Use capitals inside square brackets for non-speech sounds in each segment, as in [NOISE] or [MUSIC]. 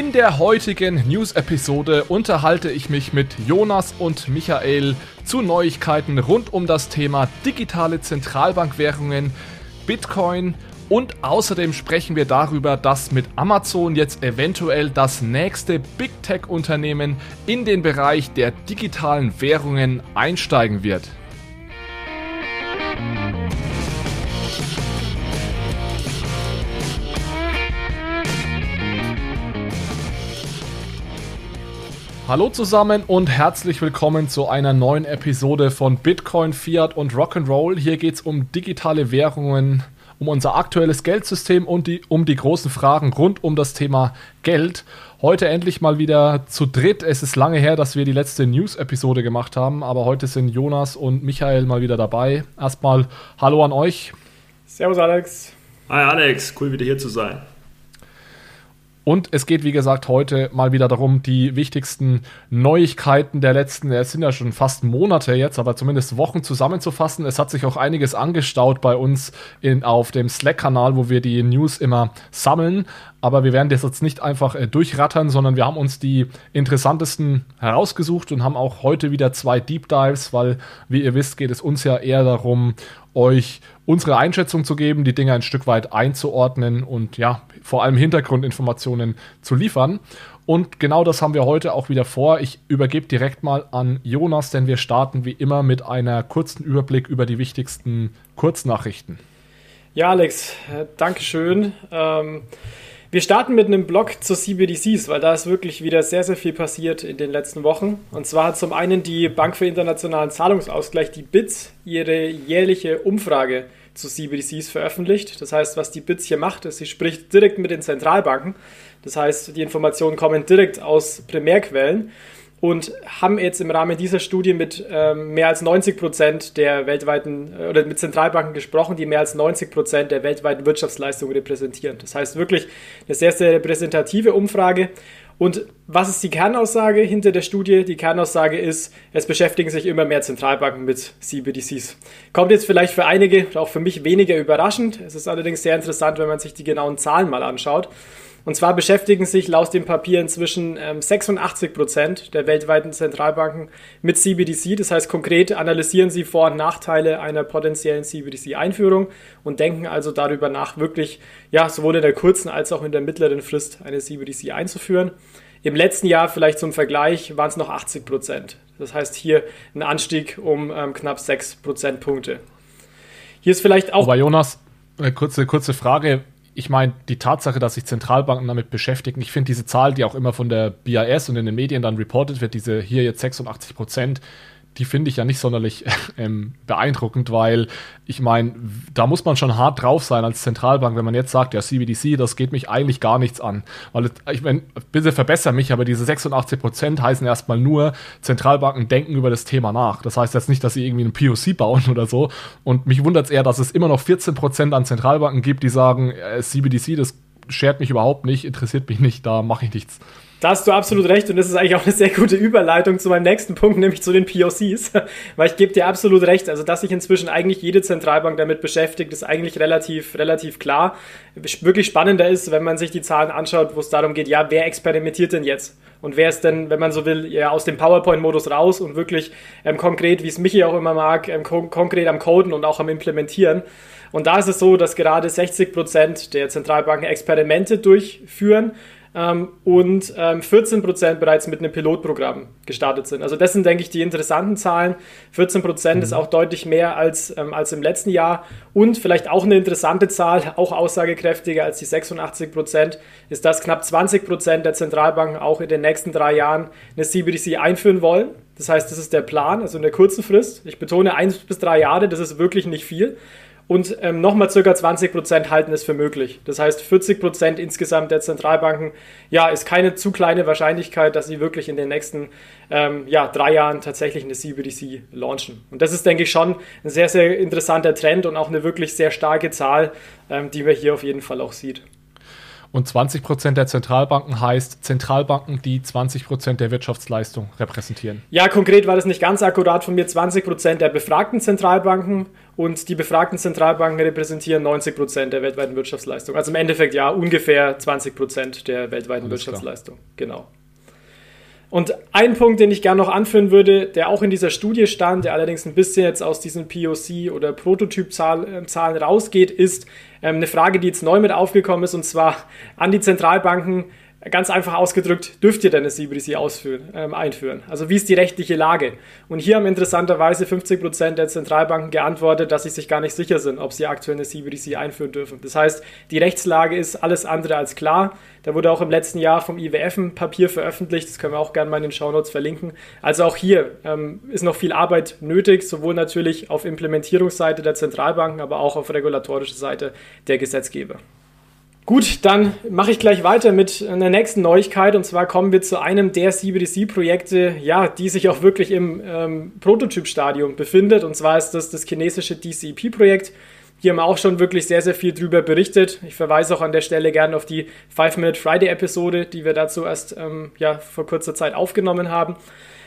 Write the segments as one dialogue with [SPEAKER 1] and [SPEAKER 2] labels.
[SPEAKER 1] In der heutigen News-Episode unterhalte ich mich mit Jonas und Michael zu Neuigkeiten rund um das Thema digitale Zentralbankwährungen, Bitcoin und außerdem sprechen wir darüber, dass mit Amazon jetzt eventuell das nächste Big Tech-Unternehmen in den Bereich der digitalen Währungen einsteigen wird. Hallo zusammen und herzlich willkommen zu einer neuen Episode von Bitcoin, Fiat und Rock'n'Roll. Hier geht es um digitale Währungen, um unser aktuelles Geldsystem und die, um die großen Fragen rund um das Thema Geld. Heute endlich mal wieder zu dritt. Es ist lange her, dass wir die letzte News-Episode gemacht haben, aber heute sind Jonas und Michael mal wieder dabei. Erstmal Hallo an euch.
[SPEAKER 2] Servus Alex.
[SPEAKER 3] Hi Alex, cool wieder hier zu sein.
[SPEAKER 1] Und es geht, wie gesagt, heute mal wieder darum, die wichtigsten Neuigkeiten der letzten, es sind ja schon fast Monate jetzt, aber zumindest Wochen zusammenzufassen. Es hat sich auch einiges angestaut bei uns in, auf dem Slack-Kanal, wo wir die News immer sammeln. Aber wir werden das jetzt nicht einfach äh, durchrattern, sondern wir haben uns die interessantesten herausgesucht und haben auch heute wieder zwei Deep Dives, weil, wie ihr wisst, geht es uns ja eher darum, euch unsere Einschätzung zu geben, die Dinge ein Stück weit einzuordnen und ja, vor allem Hintergrundinformationen zu liefern. Und genau das haben wir heute auch wieder vor. Ich übergebe direkt mal an Jonas, denn wir starten wie immer mit einer kurzen Überblick über die wichtigsten Kurznachrichten.
[SPEAKER 2] Ja, Alex, äh, Dankeschön. Ähm, wir starten mit einem Blog zu CBDCs, weil da ist wirklich wieder sehr, sehr viel passiert in den letzten Wochen. Und zwar hat zum einen die Bank für internationalen Zahlungsausgleich, die BITS, ihre jährliche Umfrage zu CBDCs veröffentlicht. Das heißt, was die BITS hier macht, ist, sie spricht direkt mit den Zentralbanken. Das heißt, die Informationen kommen direkt aus Primärquellen und haben jetzt im Rahmen dieser Studie mit ähm, mehr als 90 Prozent der weltweiten äh, oder mit Zentralbanken gesprochen, die mehr als 90 Prozent der weltweiten Wirtschaftsleistung repräsentieren. Das heißt wirklich eine sehr, sehr repräsentative Umfrage. Und was ist die Kernaussage hinter der Studie? Die Kernaussage ist, es beschäftigen sich immer mehr Zentralbanken mit CBDCs. Kommt jetzt vielleicht für einige, auch für mich weniger überraschend. Es ist allerdings sehr interessant, wenn man sich die genauen Zahlen mal anschaut. Und zwar beschäftigen sich laut dem Papier inzwischen ähm, 86 Prozent der weltweiten Zentralbanken mit CBDC. Das heißt, konkret analysieren sie Vor- und Nachteile einer potenziellen CBDC-Einführung und denken also darüber nach, wirklich ja, sowohl in der kurzen als auch in der mittleren Frist eine CBDC einzuführen. Im letzten Jahr, vielleicht zum Vergleich, waren es noch 80 Prozent. Das heißt hier ein Anstieg um ähm, knapp 6 Prozentpunkte.
[SPEAKER 1] Hier ist vielleicht auch. Aber Jonas, eine kurze, kurze Frage ich meine, die Tatsache, dass sich Zentralbanken damit beschäftigen, ich finde diese Zahl, die auch immer von der BIS und in den Medien dann reported wird, diese hier jetzt 86 Prozent, die finde ich ja nicht sonderlich [LAUGHS] ähm, beeindruckend, weil ich meine, da muss man schon hart drauf sein als Zentralbank, wenn man jetzt sagt, ja, CBDC, das geht mich eigentlich gar nichts an. Weil ich meine, bitte verbessere mich, aber diese 86 Prozent heißen erstmal nur, Zentralbanken denken über das Thema nach. Das heißt jetzt nicht, dass sie irgendwie einen POC bauen oder so. Und mich wundert es eher, dass es immer noch 14 Prozent an Zentralbanken gibt, die sagen, äh, CBDC, das schert mich überhaupt nicht, interessiert mich nicht, da mache ich nichts.
[SPEAKER 2] Da hast du absolut recht und das ist eigentlich auch eine sehr gute Überleitung zu meinem nächsten Punkt, nämlich zu den POCs, [LAUGHS] weil ich gebe dir absolut recht, also dass sich inzwischen eigentlich jede Zentralbank damit beschäftigt, ist eigentlich relativ, relativ klar. Wirklich spannender ist, wenn man sich die Zahlen anschaut, wo es darum geht, ja, wer experimentiert denn jetzt? Und wer ist denn, wenn man so will, ja, aus dem PowerPoint-Modus raus und wirklich ähm, konkret, wie es Michi auch immer mag, ähm, kon konkret am Coden und auch am Implementieren. Und da ist es so, dass gerade 60 Prozent der Zentralbanken Experimente durchführen ähm, und ähm, 14% bereits mit einem Pilotprogramm gestartet sind. Also das sind, denke ich, die interessanten Zahlen. 14% mhm. ist auch deutlich mehr als, ähm, als im letzten Jahr. Und vielleicht auch eine interessante Zahl, auch aussagekräftiger als die 86% ist, dass knapp 20% der Zentralbanken auch in den nächsten drei Jahren eine CBDC einführen wollen. Das heißt, das ist der Plan, also in der kurzen Frist. Ich betone, eins bis drei Jahre, das ist wirklich nicht viel und ähm, nochmal circa 20 Prozent halten es für möglich. Das heißt, 40 Prozent insgesamt der Zentralbanken, ja, ist keine zu kleine Wahrscheinlichkeit, dass sie wirklich in den nächsten ähm, ja, drei Jahren tatsächlich eine CBDC launchen. Und das ist, denke ich, schon ein sehr, sehr interessanter Trend und auch eine wirklich sehr starke Zahl, ähm, die man hier auf jeden Fall auch sieht.
[SPEAKER 1] Und 20 Prozent der Zentralbanken heißt Zentralbanken, die 20 Prozent der Wirtschaftsleistung repräsentieren.
[SPEAKER 2] Ja, konkret war das nicht ganz akkurat von mir. 20 Prozent der befragten Zentralbanken und die befragten Zentralbanken repräsentieren 90 Prozent der weltweiten Wirtschaftsleistung. Also im Endeffekt ja ungefähr 20 Prozent der weltweiten Alles Wirtschaftsleistung. Klar. Genau. Und ein Punkt, den ich gerne noch anführen würde, der auch in dieser Studie stand, der allerdings ein bisschen jetzt aus diesen POC oder Prototypzahlen rausgeht, ist ähm, eine Frage, die jetzt neu mit aufgekommen ist, und zwar an die Zentralbanken, Ganz einfach ausgedrückt, dürft ihr denn eine CBDC ausführen, ähm, einführen? Also wie ist die rechtliche Lage? Und hier haben interessanterweise 50% der Zentralbanken geantwortet, dass sie sich gar nicht sicher sind, ob sie aktuell eine CBDC einführen dürfen. Das heißt, die Rechtslage ist alles andere als klar. Da wurde auch im letzten Jahr vom IWF ein Papier veröffentlicht, das können wir auch gerne mal in den Shownotes verlinken. Also auch hier ähm, ist noch viel Arbeit nötig, sowohl natürlich auf Implementierungsseite der Zentralbanken, aber auch auf regulatorischer Seite der Gesetzgeber. Gut, dann mache ich gleich weiter mit einer nächsten Neuigkeit und zwar kommen wir zu einem der CBDC-Projekte, ja, die sich auch wirklich im ähm, Prototypstadium befindet und zwar ist das das chinesische DCP-Projekt. Hier haben wir auch schon wirklich sehr, sehr viel drüber berichtet. Ich verweise auch an der Stelle gerne auf die 5-Minute Friday-Episode, die wir dazu erst ähm, ja, vor kurzer Zeit aufgenommen haben.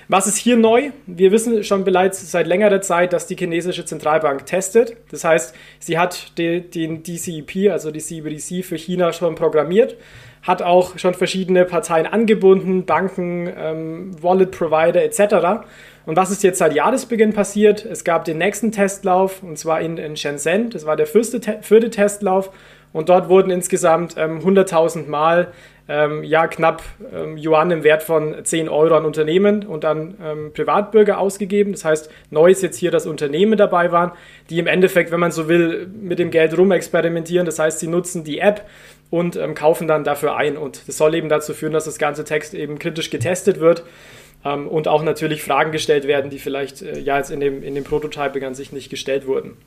[SPEAKER 2] Was ist hier neu? Wir wissen schon bereits seit längerer Zeit, dass die chinesische Zentralbank testet. Das heißt, sie hat den DCEP, also die CBDC für China schon programmiert, hat auch schon verschiedene Parteien angebunden, Banken, ähm, Wallet-Provider etc. Und was ist jetzt seit Jahresbeginn passiert? Es gab den nächsten Testlauf, und zwar in, in Shenzhen. Das war der vierte, vierte Testlauf. Und dort wurden insgesamt ähm, 100.000 Mal ähm, ja, knapp ähm, Yuan im Wert von 10 Euro an Unternehmen und an ähm, Privatbürger ausgegeben. Das heißt, neu ist jetzt hier, dass Unternehmen dabei waren, die im Endeffekt, wenn man so will, mit dem Geld rumexperimentieren. Das heißt, sie nutzen die App und ähm, kaufen dann dafür ein. Und das soll eben dazu führen, dass das ganze Text eben kritisch getestet wird ähm, und auch natürlich Fragen gestellt werden, die vielleicht äh, ja jetzt in dem, in dem Prototyping an sich nicht gestellt wurden.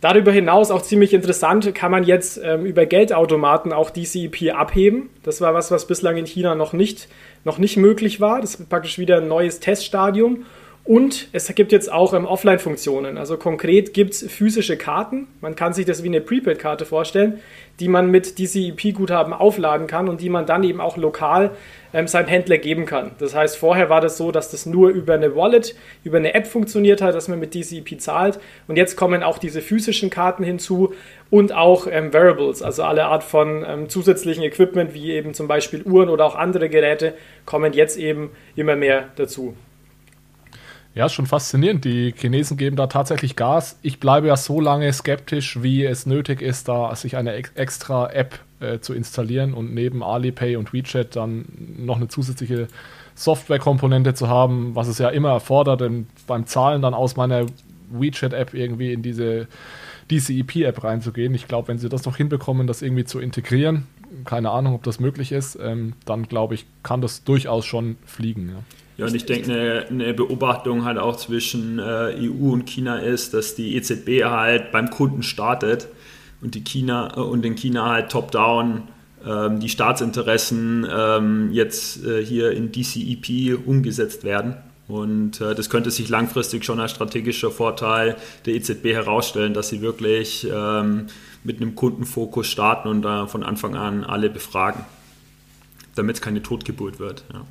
[SPEAKER 2] Darüber hinaus auch ziemlich interessant, kann man jetzt ähm, über Geldautomaten auch DCEP abheben. Das war was, was bislang in China noch nicht, noch nicht möglich war. Das ist praktisch wieder ein neues Teststadium. Und es gibt jetzt auch ähm, Offline-Funktionen. Also konkret gibt es physische Karten. Man kann sich das wie eine Prepaid-Karte vorstellen, die man mit DCEP-Guthaben aufladen kann und die man dann eben auch lokal ähm, seinem Händler geben kann. Das heißt, vorher war das so, dass das nur über eine Wallet, über eine App funktioniert hat, dass man mit DCEP zahlt. Und jetzt kommen auch diese physischen Karten hinzu und auch ähm, Variables, also alle Art von ähm, zusätzlichen Equipment, wie eben zum Beispiel Uhren oder auch andere Geräte, kommen jetzt eben immer mehr dazu.
[SPEAKER 1] Ja, ist schon faszinierend. Die Chinesen geben da tatsächlich Gas. Ich bleibe ja so lange skeptisch, wie es nötig ist, da sich eine extra App äh, zu installieren und neben Alipay und WeChat dann noch eine zusätzliche Softwarekomponente zu haben, was es ja immer erfordert, beim Zahlen dann aus meiner WeChat-App irgendwie in diese DCEP-App reinzugehen. Ich glaube, wenn sie das noch hinbekommen, das irgendwie zu integrieren, keine Ahnung, ob das möglich ist, ähm, dann glaube ich, kann das durchaus schon fliegen. Ja.
[SPEAKER 3] Ja, und ich denke, eine, eine, Beobachtung halt auch zwischen äh, EU und China ist, dass die EZB halt beim Kunden startet und die China äh, und in China halt top-down ähm, die Staatsinteressen ähm, jetzt äh, hier in DCEP umgesetzt werden. Und äh, das könnte sich langfristig schon als strategischer Vorteil der EZB herausstellen, dass sie wirklich ähm, mit einem Kundenfokus starten und da von Anfang an alle befragen, damit es keine Totgeburt wird. Ja.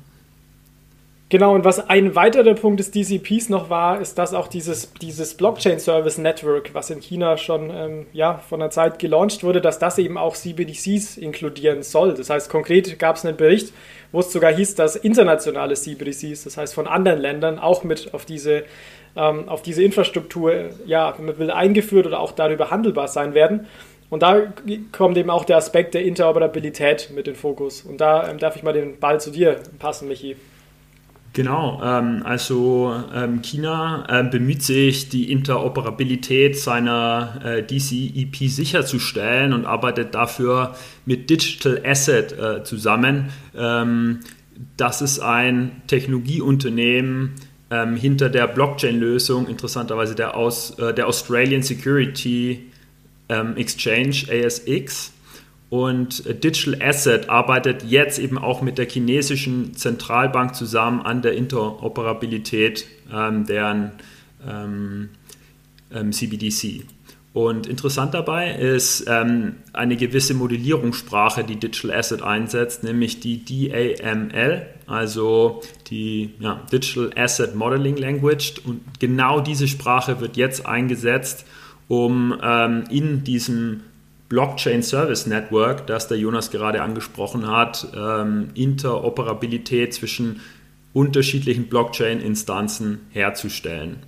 [SPEAKER 2] Genau, und was ein weiterer Punkt des DCPs noch war, ist, dass auch dieses, dieses Blockchain Service Network, was in China schon ähm, ja, von der Zeit gelauncht wurde, dass das eben auch CBDCs inkludieren soll. Das heißt, konkret gab es einen Bericht, wo es sogar hieß, dass internationale CBDCs, das heißt von anderen Ländern, auch mit auf diese, ähm, auf diese Infrastruktur ja, will eingeführt oder auch darüber handelbar sein werden. Und da kommt eben auch der Aspekt der Interoperabilität mit in den Fokus. Und da ähm, darf ich mal den Ball zu dir passen, Michi.
[SPEAKER 3] Genau, ähm, also ähm, China äh, bemüht sich, die Interoperabilität seiner äh, DCEP sicherzustellen und arbeitet dafür mit Digital Asset äh, zusammen. Ähm, das ist ein Technologieunternehmen ähm, hinter der Blockchain-Lösung, interessanterweise der, aus, äh, der Australian Security ähm, Exchange ASX. Und Digital Asset arbeitet jetzt eben auch mit der chinesischen Zentralbank zusammen an der Interoperabilität ähm, deren ähm, ähm, CBDC. Und interessant dabei ist ähm, eine gewisse Modellierungssprache, die Digital Asset einsetzt, nämlich die DAML, also die ja, Digital Asset Modeling Language. Und genau diese Sprache wird jetzt eingesetzt, um ähm, in diesem Blockchain Service Network, das der Jonas gerade angesprochen hat, ähm, Interoperabilität zwischen unterschiedlichen Blockchain-Instanzen herzustellen.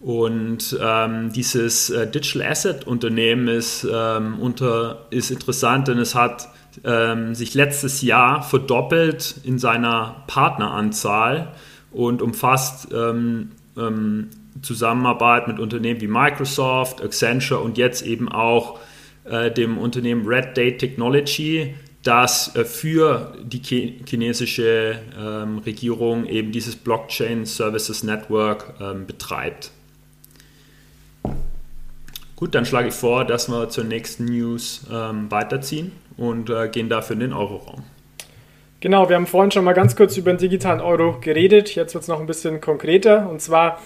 [SPEAKER 3] Und ähm, dieses äh, Digital Asset Unternehmen ist, ähm, unter, ist interessant, denn es hat ähm, sich letztes Jahr verdoppelt in seiner Partneranzahl und umfasst ähm, ähm, Zusammenarbeit mit Unternehmen wie Microsoft, Accenture und jetzt eben auch dem Unternehmen Red Date Technology, das äh, für die chinesische ähm, Regierung eben dieses Blockchain Services Network betreibt. Gut, dann schlage ich vor, dass wir zur nächsten News ähm, weiterziehen und äh, gehen dafür in den Euroraum.
[SPEAKER 2] Genau, wir haben vorhin schon mal ganz kurz über den digitalen Euro geredet. Jetzt wird es noch ein bisschen konkreter. Und zwar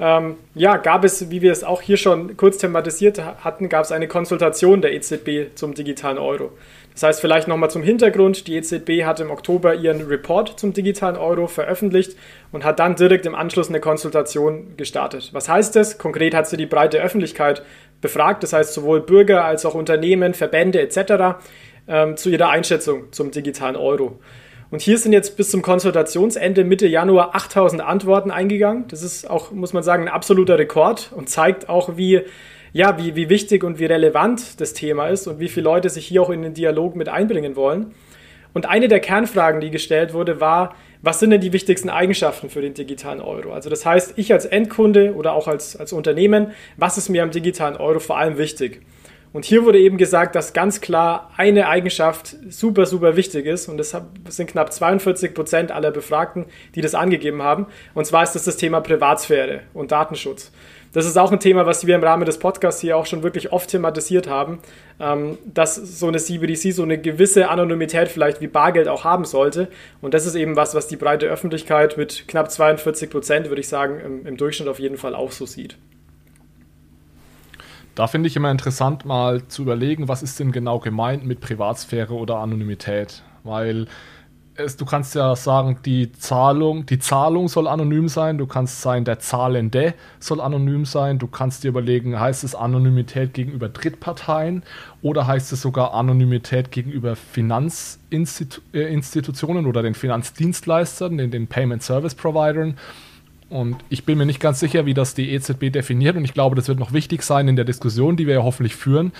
[SPEAKER 2] ähm, ja, gab es, wie wir es auch hier schon kurz thematisiert hatten, gab es eine Konsultation der EZB zum digitalen Euro. Das heißt, vielleicht nochmal zum Hintergrund, die EZB hat im Oktober ihren Report zum digitalen Euro veröffentlicht und hat dann direkt im Anschluss eine Konsultation gestartet. Was heißt das? Konkret hat sie die breite Öffentlichkeit befragt, das heißt sowohl Bürger als auch Unternehmen, Verbände etc. Ähm, zu ihrer Einschätzung zum digitalen Euro. Und hier sind jetzt bis zum Konsultationsende Mitte Januar 8000 Antworten eingegangen. Das ist auch, muss man sagen, ein absoluter Rekord und zeigt auch, wie, ja, wie, wie wichtig und wie relevant das Thema ist und wie viele Leute sich hier auch in den Dialog mit einbringen wollen. Und eine der Kernfragen, die gestellt wurde, war, was sind denn die wichtigsten Eigenschaften für den digitalen Euro? Also das heißt, ich als Endkunde oder auch als, als Unternehmen, was ist mir am digitalen Euro vor allem wichtig? Und hier wurde eben gesagt, dass ganz klar eine Eigenschaft super, super wichtig ist. Und das sind knapp 42 Prozent aller Befragten, die das angegeben haben. Und zwar ist das das Thema Privatsphäre und Datenschutz. Das ist auch ein Thema, was wir im Rahmen des Podcasts hier auch schon wirklich oft thematisiert haben, ähm, dass so eine CBDC so eine gewisse Anonymität vielleicht wie Bargeld auch haben sollte. Und das ist eben was, was die breite Öffentlichkeit mit knapp 42 Prozent, würde ich sagen, im, im Durchschnitt auf jeden Fall auch so sieht.
[SPEAKER 1] Da finde ich immer interessant, mal zu überlegen, was ist denn genau gemeint mit Privatsphäre oder Anonymität. Weil es, du kannst ja sagen, die Zahlung, die Zahlung soll anonym sein, du kannst sagen, der Zahlende soll anonym sein, du kannst dir überlegen, heißt es Anonymität gegenüber Drittparteien oder heißt es sogar Anonymität gegenüber Finanzinstitutionen oder den Finanzdienstleistern, den, den Payment Service Providern. Und ich bin mir nicht ganz sicher, wie das die EZB definiert. Und ich glaube, das wird noch wichtig sein in der Diskussion, die wir ja hoffentlich führen,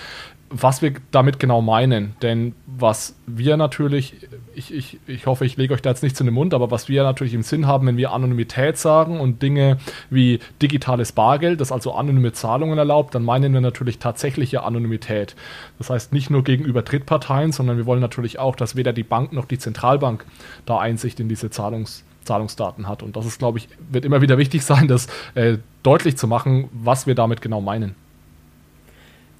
[SPEAKER 1] was wir damit genau meinen. Denn was wir natürlich, ich, ich, ich hoffe, ich lege euch da jetzt nichts in den Mund, aber was wir natürlich im Sinn haben, wenn wir Anonymität sagen und Dinge wie digitales Bargeld, das also anonyme Zahlungen erlaubt, dann meinen wir natürlich tatsächliche Anonymität. Das heißt nicht nur gegenüber Drittparteien, sondern wir wollen natürlich auch, dass weder die Bank noch die Zentralbank da Einsicht in diese Zahlungs Zahlungsdaten hat. Und das ist, glaube ich, wird immer wieder wichtig sein, das äh, deutlich zu machen, was wir damit genau meinen.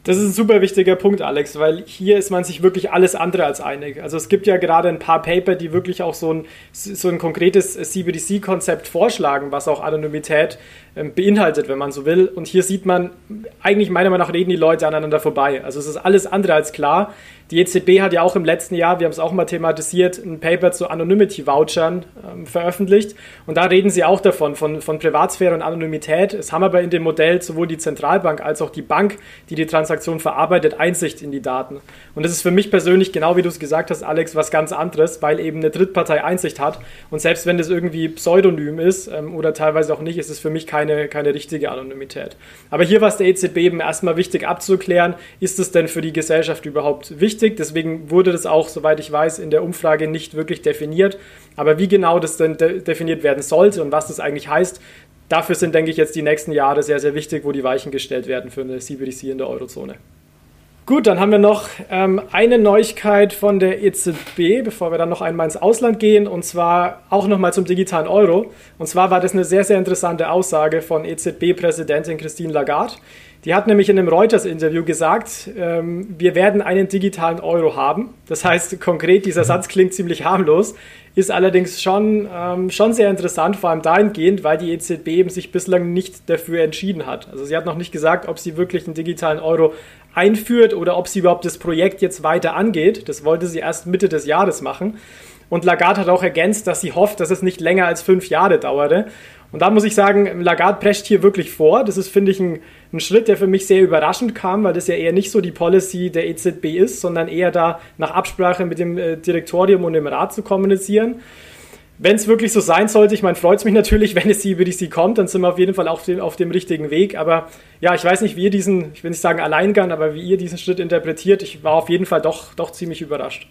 [SPEAKER 2] Das ist ein super wichtiger Punkt, Alex, weil hier ist man sich wirklich alles andere als einig. Also es gibt ja gerade ein paar Paper, die wirklich auch so ein, so ein konkretes CBDC-Konzept vorschlagen, was auch Anonymität ähm, beinhaltet, wenn man so will. Und hier sieht man, eigentlich meiner Meinung nach reden die Leute aneinander vorbei. Also es ist alles andere als klar. Die EZB hat ja auch im letzten Jahr, wir haben es auch mal thematisiert, ein Paper zu Anonymity-Vouchern ähm, veröffentlicht. Und da reden sie auch davon, von, von Privatsphäre und Anonymität. Es haben aber in dem Modell sowohl die Zentralbank als auch die Bank, die die Transaktion verarbeitet, Einsicht in die Daten. Und das ist für mich persönlich, genau wie du es gesagt hast, Alex, was ganz anderes, weil eben eine Drittpartei Einsicht hat. Und selbst wenn das irgendwie pseudonym ist ähm, oder teilweise auch nicht, ist es für mich keine, keine richtige Anonymität. Aber hier war es der EZB eben erstmal wichtig abzuklären, ist es denn für die Gesellschaft überhaupt wichtig? Wichtig. Deswegen wurde das auch, soweit ich weiß, in der Umfrage nicht wirklich definiert. Aber wie genau das denn de definiert werden sollte und was das eigentlich heißt, dafür sind, denke ich, jetzt die nächsten Jahre sehr, sehr wichtig, wo die Weichen gestellt werden für eine CBDC in der Eurozone. Gut, dann haben wir noch ähm, eine Neuigkeit von der EZB, bevor wir dann noch einmal ins Ausland gehen, und zwar auch nochmal zum digitalen Euro. Und zwar war das eine sehr, sehr interessante Aussage von EZB-Präsidentin Christine Lagarde Die hat nämlich in einem Reuters-Interview gesagt, ähm, wir werden einen digitalen Euro haben. Das heißt konkret, dieser Satz klingt ziemlich harmlos, ist allerdings schon, ähm, schon sehr interessant, vor allem dahingehend, weil die EZB eben sich bislang nicht dafür entschieden hat. Also sie hat noch nicht gesagt, ob sie wirklich einen digitalen Euro einführt oder ob sie überhaupt das Projekt jetzt weiter angeht. Das wollte sie erst Mitte des Jahres machen. Und Lagarde hat auch ergänzt, dass sie hofft, dass es nicht länger als fünf Jahre dauerte. Und da muss ich sagen, Lagarde prescht hier wirklich vor. Das ist, finde ich, ein, ein, Schritt, der für mich sehr überraschend kam, weil das ja eher nicht so die Policy der EZB ist, sondern eher da nach Absprache mit dem äh, Direktorium und dem Rat zu kommunizieren. Wenn es wirklich so sein sollte, ich meine, freut es mich natürlich, [LAUGHS] wenn es über die sie kommt, dann sind wir auf jeden Fall auf dem, auf dem richtigen Weg. Aber ja, ich weiß nicht, wie ihr diesen, ich will nicht sagen Alleingang, aber wie ihr diesen Schritt interpretiert. Ich war auf jeden Fall doch, doch ziemlich überrascht.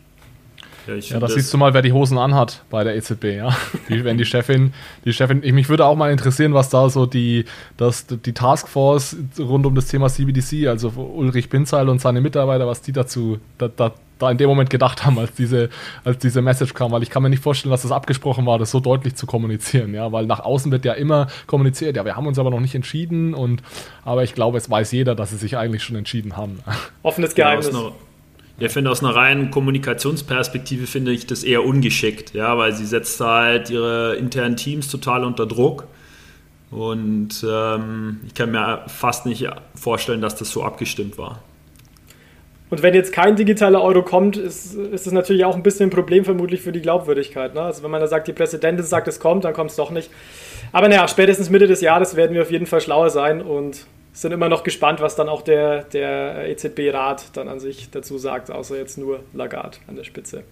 [SPEAKER 1] Ja, ja das, siehst du mal, wer die Hosen anhat bei der EZB, ja. Die, wenn die Chefin, die Chefin, ich, mich würde auch mal interessieren, was da so die, das, die Taskforce rund um das Thema CBDC, also Ulrich Binzeil und seine Mitarbeiter, was die dazu, da, da, da in dem Moment gedacht haben, als diese, als diese Message kam, weil ich kann mir nicht vorstellen, dass das abgesprochen war, das so deutlich zu kommunizieren, ja, weil nach außen wird ja immer kommuniziert, ja, wir haben uns aber noch nicht entschieden und, aber ich glaube, es weiß jeder, dass sie sich eigentlich schon entschieden haben.
[SPEAKER 2] Offenes Geheimnis.
[SPEAKER 3] Ja, ja, ich finde aus einer reinen Kommunikationsperspektive finde ich das eher ungeschickt, ja, weil sie setzt halt ihre internen Teams total unter Druck. Und ähm, ich kann mir fast nicht vorstellen, dass das so abgestimmt war.
[SPEAKER 2] Und wenn jetzt kein digitaler Euro kommt, ist, ist das natürlich auch ein bisschen ein Problem vermutlich für die Glaubwürdigkeit. Ne? Also wenn man da sagt, die Präsidentin sagt, es kommt, dann kommt es doch nicht. Aber naja, spätestens Mitte des Jahres werden wir auf jeden Fall schlauer sein und sind immer noch gespannt, was dann auch der, der EZB-Rat dann an sich dazu sagt, außer jetzt nur Lagarde an der Spitze.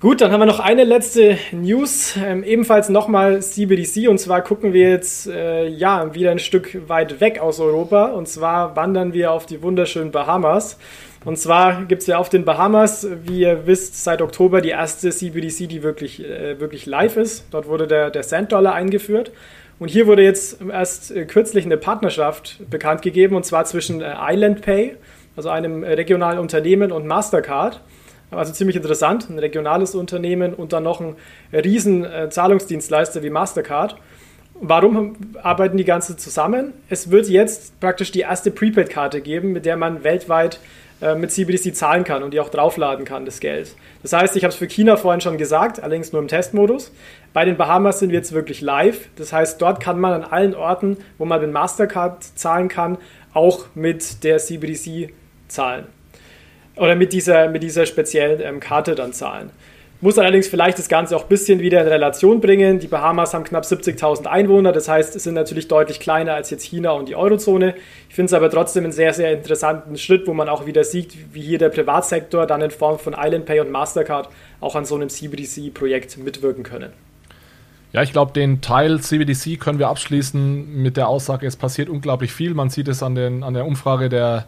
[SPEAKER 2] Gut, dann haben wir noch eine letzte News, ähm, ebenfalls nochmal CBDC und zwar gucken wir jetzt äh, ja wieder ein Stück weit weg aus Europa und zwar wandern wir auf die wunderschönen Bahamas. Und zwar gibt es ja auf den Bahamas, wie ihr wisst, seit Oktober die erste CBDC, die wirklich, äh, wirklich live ist. Dort wurde der, der Cent-Dollar eingeführt. Und hier wurde jetzt erst äh, kürzlich eine Partnerschaft bekannt gegeben, und zwar zwischen äh, Island Pay, also einem äh, regionalen Unternehmen, und Mastercard. Also ziemlich interessant, ein regionales Unternehmen und dann noch ein riesen Zahlungsdienstleister wie Mastercard. Warum arbeiten die ganze zusammen? Es wird jetzt praktisch die erste Prepaid-Karte geben, mit der man weltweit mit CBDC zahlen kann und die auch draufladen kann, das Geld. Das heißt, ich habe es für China vorhin schon gesagt, allerdings nur im Testmodus. Bei den Bahamas sind wir jetzt wirklich live. Das heißt, dort kann man an allen Orten, wo man mit Mastercard zahlen kann, auch mit der CBDC zahlen. Oder mit dieser, mit dieser speziellen ähm, Karte dann zahlen. Muss allerdings vielleicht das Ganze auch ein bisschen wieder in Relation bringen. Die Bahamas haben knapp 70.000 Einwohner, das heißt, es sind natürlich deutlich kleiner als jetzt China und die Eurozone. Ich finde es aber trotzdem einen sehr, sehr interessanten Schritt, wo man auch wieder sieht, wie hier der Privatsektor dann in Form von Island Pay und Mastercard auch an so einem CBDC-Projekt mitwirken können.
[SPEAKER 1] Ja, ich glaube, den Teil CBDC können wir abschließen mit der Aussage, es passiert unglaublich viel. Man sieht es an, den, an der Umfrage der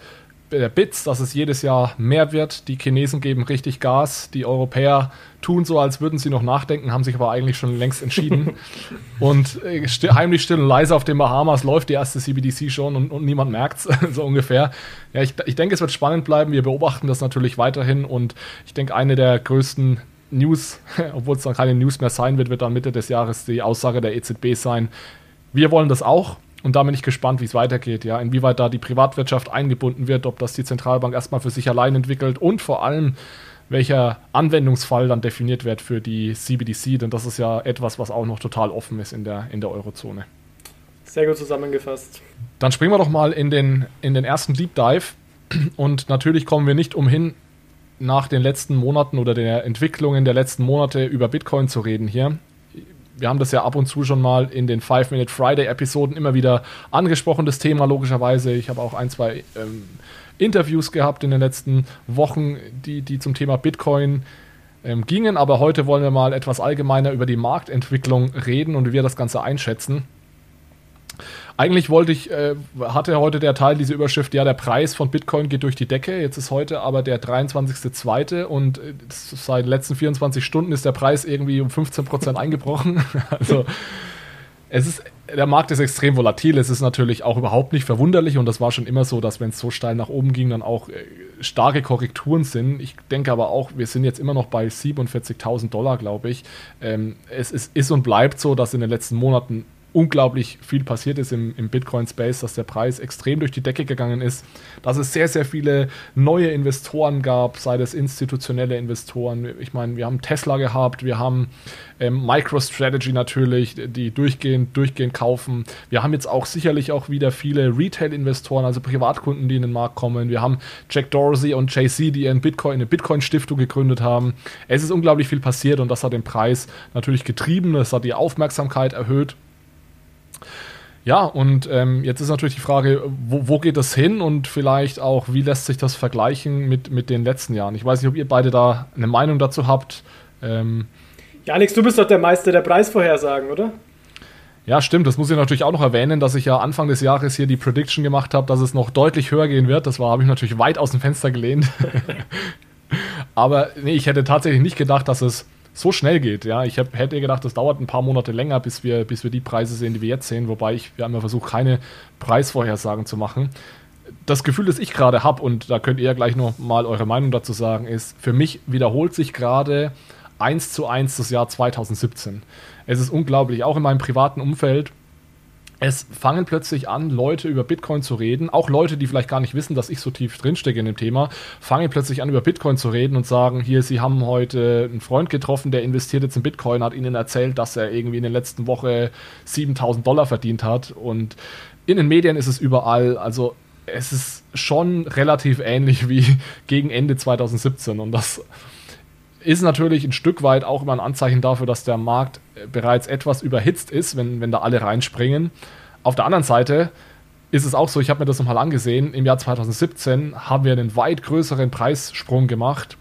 [SPEAKER 1] der Bits, dass es jedes Jahr mehr wird. Die Chinesen geben richtig Gas, die Europäer tun so, als würden sie noch nachdenken, haben sich aber eigentlich schon längst entschieden. [LAUGHS] und äh, sti heimlich still und leise auf den Bahamas läuft die erste CBDC schon und, und niemand merkt es, [LAUGHS] so ungefähr. Ja, ich, ich denke, es wird spannend bleiben. Wir beobachten das natürlich weiterhin und ich denke, eine der größten News, [LAUGHS] obwohl es dann keine News mehr sein wird, wird dann Mitte des Jahres die Aussage der EZB sein. Wir wollen das auch. Und da bin ich gespannt, wie es weitergeht, ja, inwieweit da die Privatwirtschaft eingebunden wird, ob das die Zentralbank erstmal für sich allein entwickelt und vor allem, welcher Anwendungsfall dann definiert wird für die CBDC, denn das ist ja etwas, was auch noch total offen ist in der, in der Eurozone.
[SPEAKER 2] Sehr gut zusammengefasst.
[SPEAKER 1] Dann springen wir doch mal in den, in den ersten Deep Dive. Und natürlich kommen wir nicht umhin, nach den letzten Monaten oder der Entwicklungen der letzten Monate über Bitcoin zu reden hier wir haben das ja ab und zu schon mal in den Five Minute Friday Episoden immer wieder angesprochen, das Thema logischerweise. Ich habe auch ein, zwei ähm, Interviews gehabt in den letzten Wochen, die, die zum Thema Bitcoin ähm, gingen, aber heute wollen wir mal etwas allgemeiner über die Marktentwicklung reden und wie wir das Ganze einschätzen. Eigentlich wollte ich, äh, hatte heute der Teil diese Überschrift, ja, der Preis von Bitcoin geht durch die Decke. Jetzt ist heute aber der 23.02. und äh, seit den letzten 24 Stunden ist der Preis irgendwie um 15% [LAUGHS] eingebrochen. [LAUGHS] also es ist, der Markt ist extrem volatil. Es ist natürlich auch überhaupt nicht verwunderlich und das war schon immer so, dass wenn es so steil nach oben ging, dann auch äh, starke Korrekturen sind. Ich denke aber auch, wir sind jetzt immer noch bei 47.000 Dollar, glaube ich. Ähm, es ist, ist und bleibt so, dass in den letzten Monaten unglaublich viel passiert ist im, im Bitcoin-Space, dass der Preis extrem durch die Decke gegangen ist, dass es sehr, sehr viele neue Investoren gab, sei es institutionelle Investoren. Ich meine, wir haben Tesla gehabt, wir haben ähm, MicroStrategy natürlich, die durchgehend, durchgehend kaufen. Wir haben jetzt auch sicherlich auch wieder viele Retail-Investoren, also Privatkunden, die in den Markt kommen. Wir haben Jack Dorsey und JC, die Bitcoin, eine Bitcoin-Stiftung gegründet haben. Es ist unglaublich viel passiert und das hat den Preis natürlich getrieben, das hat die Aufmerksamkeit erhöht. Ja, und ähm, jetzt ist natürlich die Frage, wo, wo, geht das hin und vielleicht auch, wie lässt sich das vergleichen mit, mit den letzten Jahren? Ich weiß nicht, ob ihr beide da eine Meinung dazu habt. Ähm,
[SPEAKER 2] ja, Alex, du bist doch der Meister der Preisvorhersagen, oder?
[SPEAKER 1] Ja, stimmt. Das muss ich natürlich auch noch erwähnen, dass ich ja Anfang des Jahres hier die Prediction gemacht habe, dass es noch deutlich höher gehen wird. Das war, habe ich natürlich weit aus dem Fenster gelehnt. [LAUGHS] Aber nee, ich hätte tatsächlich nicht gedacht, dass es so schnell geht. Ja, ich hab, hätte gedacht, das dauert ein paar Monate länger, bis wir, bis wir die Preise sehen, die wir jetzt sehen. Wobei ich, wir haben ja versucht, keine Preisvorhersagen zu machen. Das Gefühl, das ich gerade habe, und da könnt ihr ja gleich noch mal eure Meinung dazu sagen, ist, für mich wiederholt sich gerade eins zu eins das Jahr 2017. Es ist unglaublich, auch in meinem privaten Umfeld es fangen plötzlich an, Leute über Bitcoin zu reden, auch Leute, die vielleicht gar nicht wissen, dass ich so tief drinstecke in dem Thema, fangen plötzlich an, über Bitcoin zu reden und sagen, hier, sie haben heute einen Freund getroffen, der investiert jetzt in Bitcoin, hat ihnen erzählt, dass er irgendwie in der letzten Woche 7000 Dollar verdient hat. Und in den Medien ist es überall, also es ist schon relativ ähnlich wie gegen Ende 2017 und das ist natürlich ein Stück weit auch immer ein Anzeichen dafür, dass der Markt äh, bereits etwas überhitzt ist, wenn, wenn da alle reinspringen. Auf der anderen Seite ist es auch so, ich habe mir das nochmal angesehen, im Jahr 2017 haben wir einen weit größeren Preissprung gemacht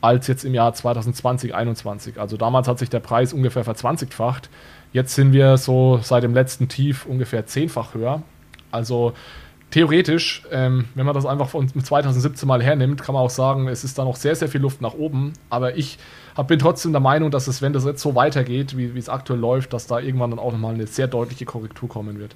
[SPEAKER 1] als jetzt im Jahr 2020, 2021. Also damals hat sich der Preis ungefähr verzwanzigfacht. Jetzt sind wir so seit dem letzten Tief ungefähr zehnfach höher. Also theoretisch, ähm, wenn man das einfach von 2017 mal hernimmt, kann man auch sagen, es ist da noch sehr, sehr viel Luft nach oben. Aber ich hab, bin trotzdem der Meinung, dass es, wenn das jetzt so weitergeht, wie es aktuell läuft, dass da irgendwann dann auch nochmal eine sehr deutliche Korrektur kommen wird.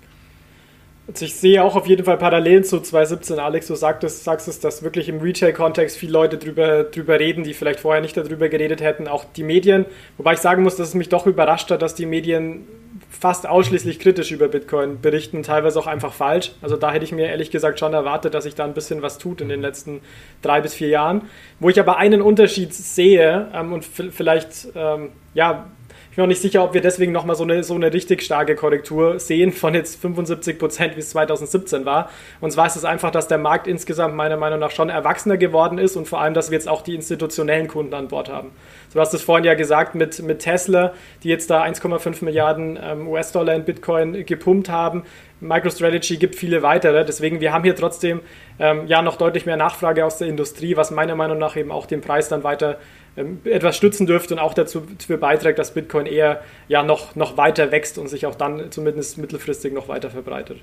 [SPEAKER 2] Also ich sehe auch auf jeden Fall Parallelen zu 2017. Alex, du sagtest, sagst es, dass wirklich im Retail-Kontext viele Leute drüber, drüber reden, die vielleicht vorher nicht darüber geredet hätten. Auch die Medien. Wobei ich sagen muss, dass es mich doch überrascht hat, dass die Medien fast ausschließlich kritisch über Bitcoin berichten, teilweise auch einfach falsch. Also da hätte ich mir ehrlich gesagt schon erwartet, dass sich da ein bisschen was tut in den letzten drei bis vier Jahren. Wo ich aber einen Unterschied sehe ähm, und vielleicht, ähm, ja, ich bin auch nicht sicher, ob wir deswegen nochmal so eine, so eine richtig starke Korrektur sehen von jetzt 75 Prozent, wie es 2017 war. Und zwar ist es einfach, dass der Markt insgesamt meiner Meinung nach schon erwachsener geworden ist und vor allem, dass wir jetzt auch die institutionellen Kunden an Bord haben. Du hast es vorhin ja gesagt mit, mit Tesla, die jetzt da 1,5 Milliarden ähm, US-Dollar in Bitcoin gepumpt haben. MicroStrategy gibt viele weitere. Deswegen, wir haben hier trotzdem ähm, ja noch deutlich mehr Nachfrage aus der Industrie, was meiner Meinung nach eben auch den Preis dann weiter etwas stützen dürfte und auch dazu beiträgt, dass Bitcoin eher ja noch, noch weiter wächst und sich auch dann zumindest mittelfristig noch weiter verbreitet.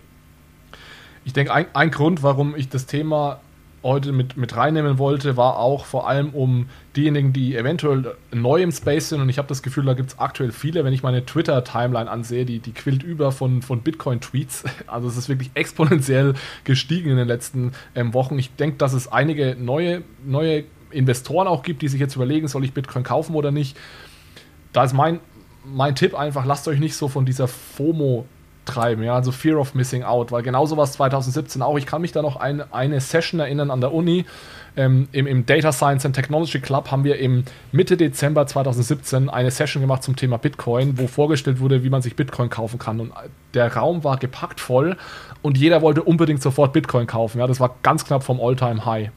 [SPEAKER 1] Ich denke, ein, ein Grund, warum ich das Thema heute mit, mit reinnehmen wollte, war auch vor allem um diejenigen, die eventuell neu im Space sind. Und ich habe das Gefühl, da gibt es aktuell viele, wenn ich meine Twitter-Timeline ansehe, die, die quillt über von, von Bitcoin-Tweets. [LAUGHS] Also es ist wirklich exponentiell gestiegen in den letzten ähm, Wochen. Ich denke, dass es einige neue, neue Investoren auch gibt, die sich jetzt überlegen, soll ich Bitcoin kaufen oder nicht. Da ist mein, mein Tipp einfach, lasst euch nicht so von dieser FOMO treiben, ja, also Fear of Missing Out, weil genau so war es 2017 auch. Ich kann mich da noch an eine Session erinnern an der Uni. Ähm, im, im, Data Science and Technology Club haben wir im Mitte Dezember 2017 eine Session gemacht zum Thema Bitcoin, wo vorgestellt wurde, wie man sich Bitcoin kaufen kann. Und der Raum war gepackt voll und jeder wollte unbedingt sofort Bitcoin kaufen. Ja, das war ganz knapp vom All-Time-High.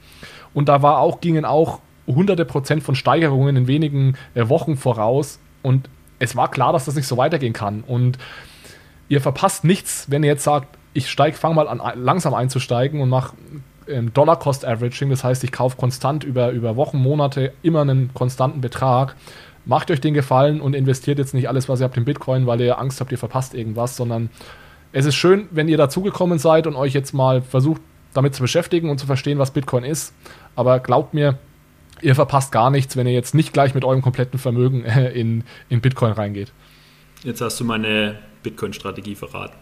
[SPEAKER 1] Und da war auch, gingen auch hunderte Prozent von Steigerungen in wenigen äh, Wochen voraus. Und es war klar, dass das nicht so weitergehen kann. Und ihr verpasst nichts, wenn ihr jetzt sagt, ich steig, fange mal an, langsam einzusteigen und mache ähm, Dollar-Cost-Averaging. Das heißt, ich kaufe konstant über, über Wochen, Monate immer einen konstanten Betrag. Macht euch den Gefallen und investiert jetzt nicht alles, was ihr habt in Bitcoin, weil ihr Angst habt, ihr verpasst irgendwas, sondern es ist schön, wenn ihr dazugekommen seid und euch jetzt mal versucht, damit zu beschäftigen und zu verstehen, was Bitcoin ist. Aber glaubt mir, ihr verpasst gar nichts, wenn ihr jetzt nicht gleich mit eurem kompletten Vermögen [LAUGHS] in, in Bitcoin reingeht.
[SPEAKER 3] Jetzt hast du meine Bitcoin-Strategie verraten.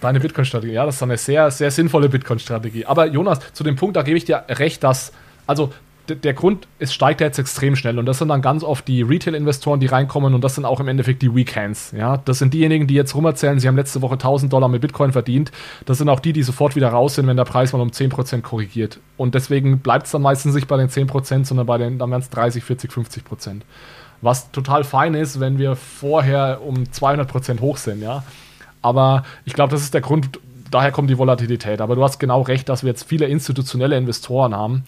[SPEAKER 1] Deine Bitcoin-Strategie, ja, das ist eine sehr, sehr sinnvolle Bitcoin-Strategie. Aber Jonas, zu dem Punkt, da gebe ich dir recht, dass, also der Grund, es steigt ja jetzt extrem schnell und das sind dann ganz oft die Retail-Investoren, die reinkommen und das sind auch im Endeffekt die Weekends. Ja, das sind diejenigen, die jetzt rumerzählen, sie haben letzte Woche 1000 Dollar mit Bitcoin verdient. Das sind auch die, die sofort wieder raus sind, wenn der Preis mal um 10% korrigiert. Und deswegen bleibt es dann meistens nicht bei den 10%, sondern bei den, dann werden es 30, 40, 50%. Was total fein ist, wenn wir vorher um 200% hoch sind, ja. Aber ich glaube, das ist der Grund, daher kommt die Volatilität. Aber du hast genau recht, dass wir jetzt viele institutionelle Investoren haben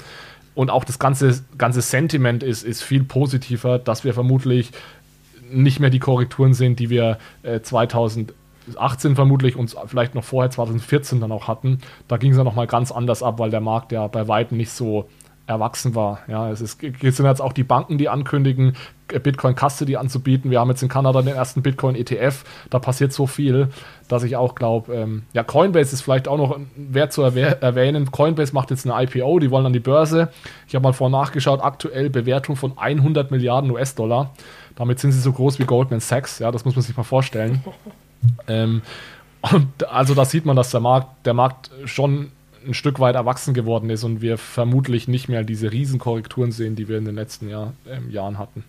[SPEAKER 1] und auch das ganze, ganze Sentiment ist, ist viel positiver, dass wir vermutlich nicht mehr die Korrekturen sehen, die wir äh, 2018 vermutlich und vielleicht noch vorher 2014 dann auch hatten. Da ging es ja nochmal ganz anders ab, weil der Markt ja bei weitem nicht so erwachsen war. Ja, es, ist, es sind jetzt auch die Banken, die ankündigen, Bitcoin Custody anzubieten. Wir haben jetzt in Kanada den ersten Bitcoin ETF. Da passiert so viel, dass ich auch glaube, ähm, ja, Coinbase ist vielleicht auch noch wert zu erwähnen. Coinbase macht jetzt eine IPO, die wollen an die Börse. Ich habe mal vorher nachgeschaut, aktuell Bewertung von 100 Milliarden US-Dollar. Damit sind sie so groß wie Goldman Sachs. Ja, das muss man sich mal vorstellen. [LAUGHS] ähm, und also da sieht man, dass der Markt, der Markt schon ein Stück weit erwachsen geworden ist und wir vermutlich nicht mehr diese Riesenkorrekturen sehen, die wir in den letzten Jahr, äh, Jahren hatten.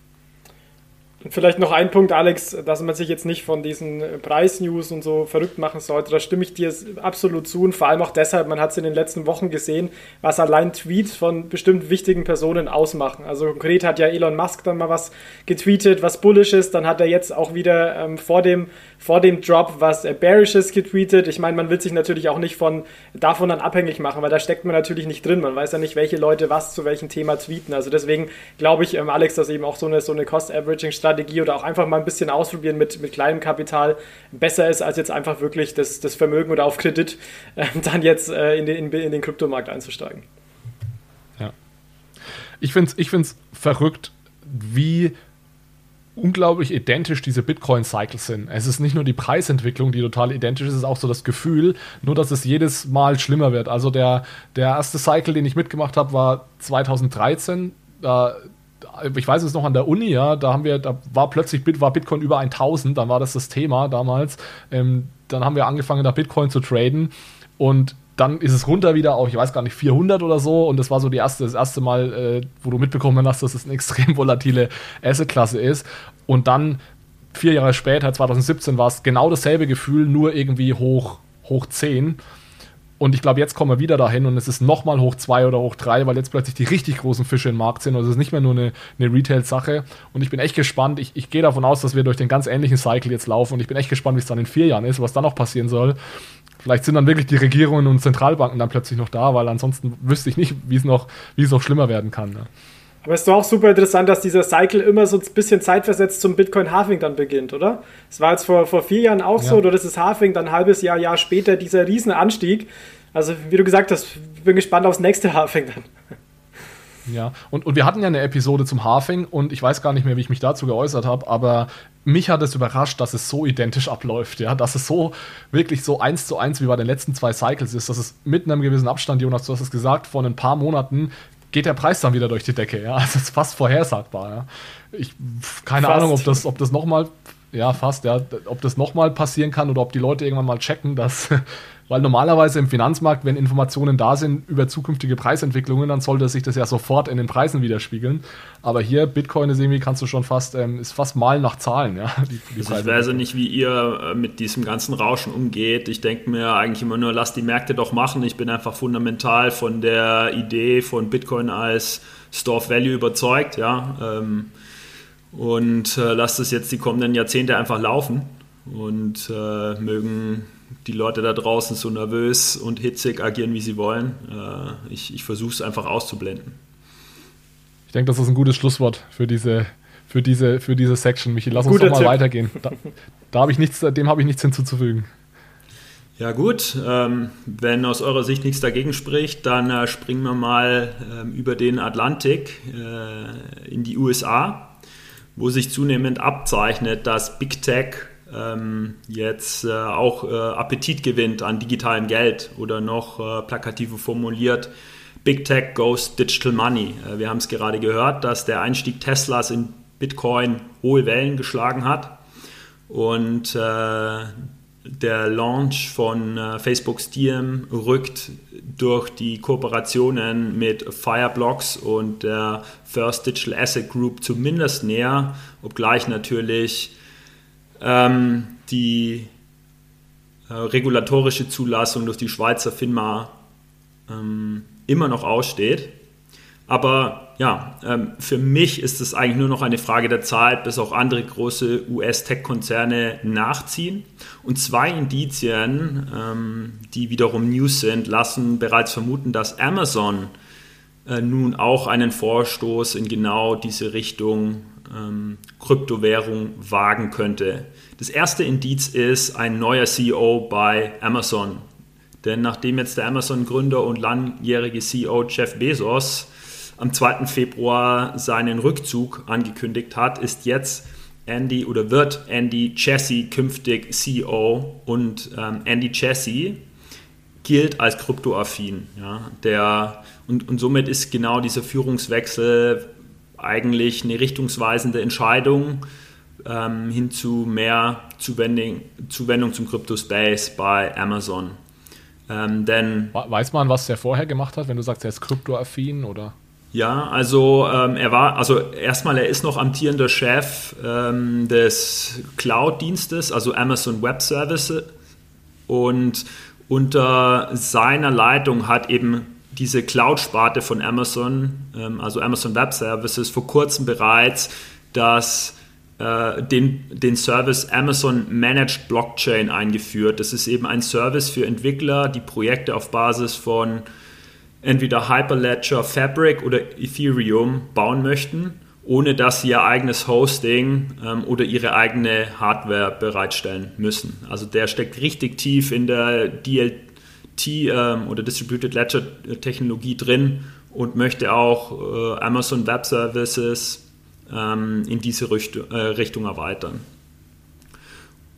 [SPEAKER 2] Vielleicht noch ein Punkt, Alex, dass man sich jetzt nicht von diesen Preisnews und so verrückt machen sollte. Da stimme ich dir absolut zu und vor allem auch deshalb, man hat es in den letzten Wochen gesehen, was allein Tweets von bestimmt wichtigen Personen ausmachen. Also konkret hat ja Elon Musk dann mal was getweetet, was bullish ist. Dann hat er jetzt auch wieder ähm, vor, dem, vor dem Drop was äh, bearishes getweetet. Ich meine, man will sich natürlich auch nicht von, davon dann abhängig machen, weil da steckt man natürlich nicht drin. Man weiß ja nicht, welche Leute was zu welchem Thema tweeten. Also deswegen glaube ich, ähm, Alex, dass eben auch so eine, so eine Cost-Averaging-Strategie Strategie oder auch einfach mal ein bisschen ausprobieren mit, mit kleinem Kapital besser ist, als jetzt einfach wirklich das, das Vermögen oder auf Kredit äh, [LAUGHS] dann jetzt äh, in, den, in, in den Kryptomarkt einzusteigen.
[SPEAKER 1] Ja. Ich finde es ich find's verrückt, wie unglaublich identisch diese Bitcoin-Cycles sind. Es ist nicht nur die Preisentwicklung, die total identisch ist, es ist auch so das Gefühl, nur dass es jedes Mal schlimmer wird. Also der, der erste Cycle, den ich mitgemacht habe, war 2013. Da, ich weiß es noch an der Uni, ja, da haben wir, da war plötzlich war Bitcoin über 1000, dann war das das Thema damals. Ähm, dann haben wir angefangen, da Bitcoin zu traden und dann ist es runter wieder auf, ich weiß gar nicht, 400 oder so. Und das war so die erste, das erste Mal, äh, wo du mitbekommen hast, dass es eine [LAUGHS] extrem volatile Asset-Klasse ist. Und dann, vier Jahre später, 2017, war es genau dasselbe Gefühl, nur irgendwie hoch, hoch 10. Und ich glaube, jetzt kommen wir wieder dahin und es ist nochmal hoch zwei oder hoch drei, weil jetzt plötzlich die richtig großen Fische im Markt sind. Also es ist nicht mehr nur eine, eine Retail-Sache. Und ich bin echt gespannt. Ich, ich gehe davon aus, dass wir durch den ganz ähnlichen Cycle jetzt laufen. Und ich bin echt gespannt, wie es dann in vier Jahren ist, was dann noch passieren soll. Vielleicht sind dann wirklich die Regierungen und Zentralbanken dann plötzlich noch da, weil ansonsten wüsste ich nicht, wie es noch, wie es noch schlimmer werden kann. Ne?
[SPEAKER 2] Aber es ist doch auch super interessant, dass dieser Cycle immer so ein bisschen zeitversetzt zum Bitcoin-Halving dann beginnt, oder? Es war jetzt vor, vor vier Jahren auch ja. so, oder das ist Halving, dann ein halbes Jahr, Jahr später dieser Riesenanstieg. Also, wie du gesagt hast, bin gespannt aufs nächste Halving dann.
[SPEAKER 1] Ja, und, und wir hatten ja eine Episode zum Halving und ich weiß gar nicht mehr, wie ich mich dazu geäußert habe, aber mich hat es überrascht, dass es so identisch abläuft, ja, dass es so wirklich so eins zu eins wie bei den letzten zwei Cycles ist, dass es mit einem gewissen Abstand, Jonas, du hast es gesagt, vor ein paar Monaten geht der Preis dann wieder durch die Decke. Ja, [LAUGHS] also es ist fast vorhersagbar. Ja. Ich keine fast. Ahnung, ob das, ob das nochmal, ja, fast, ja, ob das nochmal passieren kann oder ob die Leute irgendwann mal checken, dass weil normalerweise im Finanzmarkt, wenn Informationen da sind über zukünftige Preisentwicklungen, dann sollte sich das ja sofort in den Preisen widerspiegeln. Aber hier, Bitcoin ist irgendwie, kannst du schon fast, ähm, ist fast mal nach Zahlen, ja. [LAUGHS]
[SPEAKER 3] Die, die also ich weiß ja nicht, wie ihr äh, mit diesem ganzen Rauschen umgeht. Ich denke mir eigentlich immer nur, lasst die Märkte doch machen. Ich bin einfach fundamental von der Idee von Bitcoin als Store of Value überzeugt, ja. Ähm, und äh, lasst es jetzt die kommenden Jahrzehnte einfach laufen und äh, mögen die Leute da draußen so nervös und hitzig agieren, wie sie wollen. Äh, ich ich versuche es einfach auszublenden.
[SPEAKER 1] Ich denke, das ist ein gutes Schlusswort für diese, für diese, für diese Section. Michi, lass uns Guter doch mal Tipp. weitergehen. Da, da habe ich nichts, dem habe ich nichts hinzuzufügen.
[SPEAKER 3] Ja gut, ähm, wenn aus eurer Sicht nichts dagegen spricht, dann äh, springen wir mal ähm, über den Atlantik äh, in die USA, wo sich zunehmend abzeichnet, dass Big Tech ähm, jetzt äh, auch äh, Appetit gewinnt an digitalem Geld oder noch äh, plakativer formuliert, Big Tech goes Digital Money. Äh, wir haben es gerade gehört, dass der Einstieg Teslas in Bitcoin hohe Wellen geschlagen hat und äh, der Launch von äh, Facebook Steam rückt durch die Kooperationen mit Fireblocks und der First Digital Asset Group zumindest näher, obgleich natürlich ähm, die äh, regulatorische Zulassung durch die Schweizer FINMA ähm, immer noch aussteht. Aber ja, ähm, für mich ist es eigentlich nur noch eine Frage der Zeit, bis auch andere große US-Tech-Konzerne nachziehen. Und zwei Indizien, ähm, die wiederum News sind, lassen bereits vermuten, dass Amazon äh, nun auch einen Vorstoß in genau diese Richtung ähm, Kryptowährung wagen könnte. Das erste Indiz ist ein neuer CEO bei Amazon. Denn nachdem jetzt der Amazon-Gründer und langjährige CEO Jeff Bezos am 2. Februar seinen Rückzug angekündigt hat, ist jetzt Andy oder wird Andy Chessie künftig CEO und ähm, Andy Chessie gilt als kryptoaffin. Ja, der, und, und somit ist genau dieser Führungswechsel eigentlich eine richtungsweisende Entscheidung ähm, hin zu mehr Zuwendung, Zuwendung zum Crypto-Space bei Amazon.
[SPEAKER 1] Ähm, denn Weiß man, was der vorher gemacht hat, wenn du sagst, er ist kryptoaffin oder?
[SPEAKER 3] Ja, also ähm, er war, also erstmal, er ist noch amtierender Chef ähm, des Cloud-Dienstes, also Amazon Web Services. Und unter seiner Leitung hat eben diese Cloud-Sparte von Amazon, ähm, also Amazon Web Services, vor kurzem bereits das äh, den, den Service Amazon Managed Blockchain eingeführt. Das ist eben ein Service für Entwickler, die Projekte auf Basis von entweder Hyperledger Fabric oder Ethereum bauen möchten, ohne dass sie ihr eigenes Hosting ähm, oder ihre eigene Hardware bereitstellen müssen. Also der steckt richtig tief in der DLT ähm, oder Distributed Ledger Technologie drin und möchte auch äh, Amazon Web Services ähm, in diese Richtung, äh, Richtung erweitern.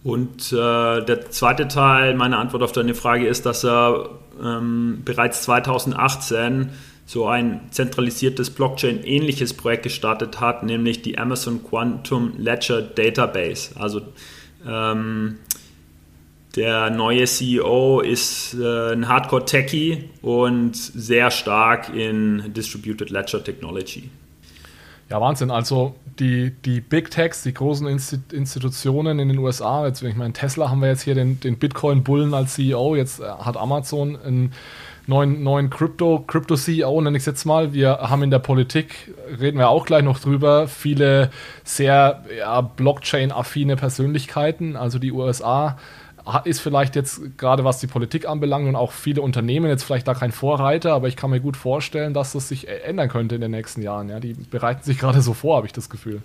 [SPEAKER 3] Und äh, der zweite Teil meiner Antwort auf deine Frage ist, dass er ähm, bereits 2018 so ein zentralisiertes Blockchain-ähnliches Projekt gestartet hat, nämlich die Amazon Quantum Ledger Database. Also ähm, der neue CEO ist äh, ein Hardcore-Techie und sehr stark in Distributed Ledger Technology.
[SPEAKER 1] Ja, Wahnsinn. Also die, die Big Techs, die großen Institutionen in den USA, jetzt, ich meine, Tesla haben wir jetzt hier den, den Bitcoin-Bullen als CEO, jetzt äh, hat Amazon einen neuen, neuen Crypto, Crypto-CEO, nenne ich es jetzt mal. Wir haben in der Politik, reden wir auch gleich noch drüber, viele sehr ja, Blockchain-affine Persönlichkeiten. Also die USA ist vielleicht jetzt gerade was die Politik anbelangt und auch viele Unternehmen jetzt vielleicht da kein Vorreiter, aber ich kann mir gut vorstellen, dass das sich ändern könnte in den nächsten Jahren. Ja, die bereiten sich [LAUGHS] gerade so vor, habe ich das Gefühl.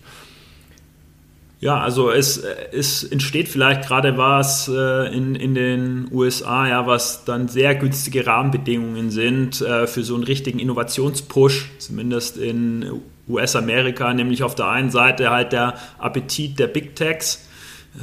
[SPEAKER 3] Ja, also es, es entsteht vielleicht gerade was äh, in, in den USA, ja, was dann sehr günstige Rahmenbedingungen sind äh, für so einen richtigen Innovationspush, zumindest in US-Amerika, nämlich auf der einen Seite halt der Appetit der Big Techs,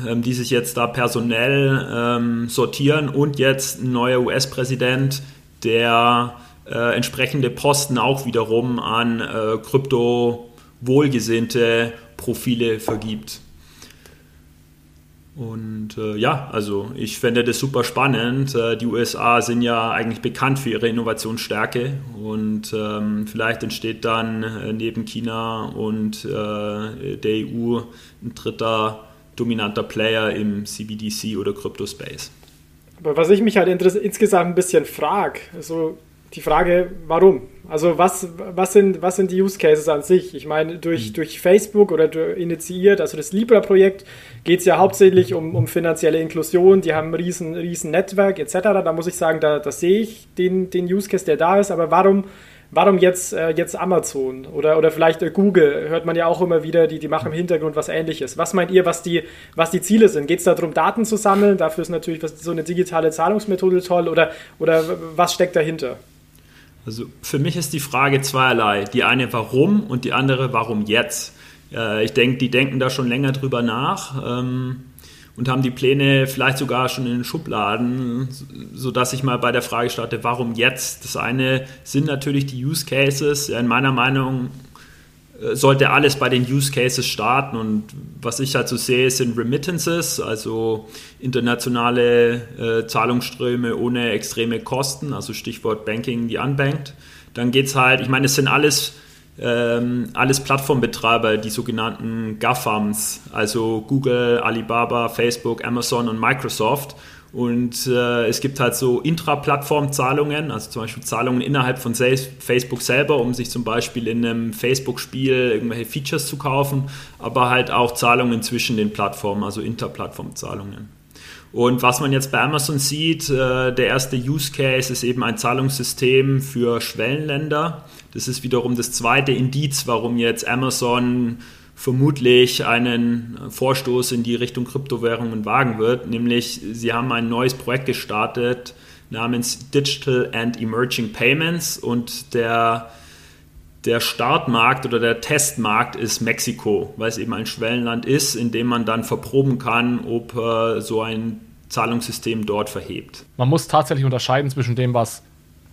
[SPEAKER 3] ähm, die sich jetzt da personell ähm, sortieren und jetzt ein neuer US-Präsident, der äh, entsprechende Posten auch wiederum an äh, krypto-wohlgesinnte Profile vergibt. Und äh, ja, also ich fände das super spannend. Äh, die USA sind ja eigentlich bekannt für ihre Innovationsstärke und ähm, vielleicht entsteht dann äh, neben China und äh, der EU ein dritter dominanter Player im CBDC oder Crypto-Space.
[SPEAKER 2] Aber was ich mich halt insgesamt ein bisschen frage, also die Frage, warum? Also was, was, sind, was sind die Use Cases an sich? Ich meine, durch, mhm. durch Facebook oder durch initiiert, also das Libra-Projekt, geht es ja hauptsächlich um, um finanzielle Inklusion, die haben ein riesen, riesen Netzwerk etc. Da muss ich sagen, da, da sehe ich den, den Use Case, der da ist, aber warum Warum jetzt, äh, jetzt Amazon oder, oder vielleicht äh, Google? Hört man ja auch immer wieder, die, die machen im Hintergrund was ähnliches. Was meint ihr, was die, was die Ziele sind? Geht es darum, Daten zu sammeln? Dafür ist natürlich was, so eine digitale Zahlungsmethode toll. Oder, oder was steckt dahinter?
[SPEAKER 3] Also für mich ist die Frage zweierlei. Die eine warum und die andere warum jetzt. Äh, ich denke, die denken da schon länger drüber nach. Ähm und haben die Pläne vielleicht sogar schon in den Schubladen, sodass ich mal bei der Frage starte, warum jetzt? Das eine sind natürlich die Use Cases. In meiner Meinung äh, sollte alles bei den Use Cases starten. Und was ich halt so sehe, sind Remittances, also internationale äh, Zahlungsströme ohne extreme Kosten, also Stichwort Banking, die unbankt. Dann geht es halt, ich meine, es sind alles, ähm, alles Plattformbetreiber, die sogenannten GAFAMs, also Google, Alibaba, Facebook, Amazon und Microsoft. Und äh, es gibt halt so Intra-Plattform-Zahlungen, also zum Beispiel Zahlungen innerhalb von Facebook selber, um sich zum Beispiel in einem Facebook-Spiel irgendwelche Features zu kaufen, aber halt auch Zahlungen zwischen den Plattformen, also Interplattform-Zahlungen. Und was man jetzt bei Amazon sieht, äh, der erste Use Case ist eben ein Zahlungssystem für Schwellenländer. Das ist wiederum das zweite Indiz, warum jetzt Amazon vermutlich einen Vorstoß in die Richtung Kryptowährungen wagen wird, nämlich sie haben ein neues Projekt gestartet namens Digital and Emerging Payments und der, der Startmarkt oder der Testmarkt ist Mexiko, weil es eben ein Schwellenland ist, in dem man dann verproben kann, ob äh, so ein Zahlungssystem dort verhebt.
[SPEAKER 1] Man muss tatsächlich unterscheiden zwischen dem, was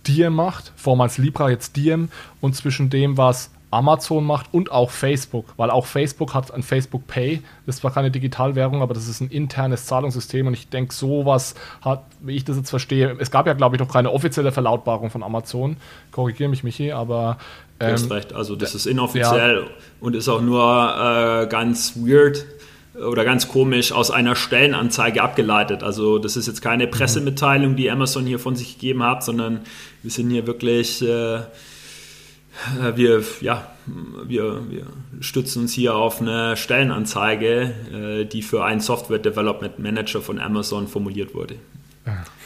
[SPEAKER 1] Diem macht, vormals Libra, jetzt Diem, und zwischen dem, was Amazon macht und auch Facebook, weil auch Facebook hat ein Facebook Pay. Das ist zwar keine Digitalwährung, aber das ist ein internes Zahlungssystem und ich denke, sowas hat, wie ich das jetzt verstehe, es gab ja, glaube ich, noch keine offizielle Verlautbarung von Amazon. Korrigiere mich, Michi, aber.
[SPEAKER 3] Ähm, du hast ähm, recht, also das ist inoffiziell ja. und ist auch nur äh, ganz weird oder ganz komisch aus einer Stellenanzeige abgeleitet. Also das ist jetzt keine. Pressemitteilung, die Amazon hier von sich gegeben hat, sondern wir sind hier wirklich. Äh, äh, wir, ja, wir, wir stützen uns hier auf eine Stellenanzeige, äh, die für einen Software Development Manager von Amazon formuliert wurde.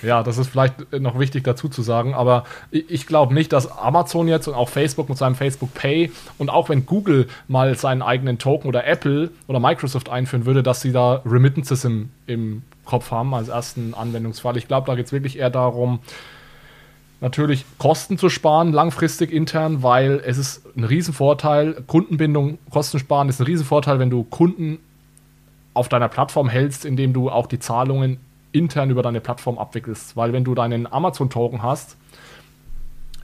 [SPEAKER 1] Ja, das ist vielleicht noch wichtig dazu zu sagen, aber ich glaube nicht, dass Amazon jetzt und auch Facebook mit seinem Facebook Pay und auch wenn Google mal seinen eigenen Token oder Apple oder Microsoft einführen würde, dass sie da Remittances im, im Kopf haben als ersten Anwendungsfall. Ich glaube, da geht es wirklich eher darum, natürlich Kosten zu sparen, langfristig intern, weil es ist ein Riesenvorteil, Kundenbindung, Kosten sparen ist ein Riesenvorteil, wenn du Kunden auf deiner Plattform hältst, indem du auch die Zahlungen intern über deine Plattform abwickelst. Weil wenn du deinen Amazon-Token hast,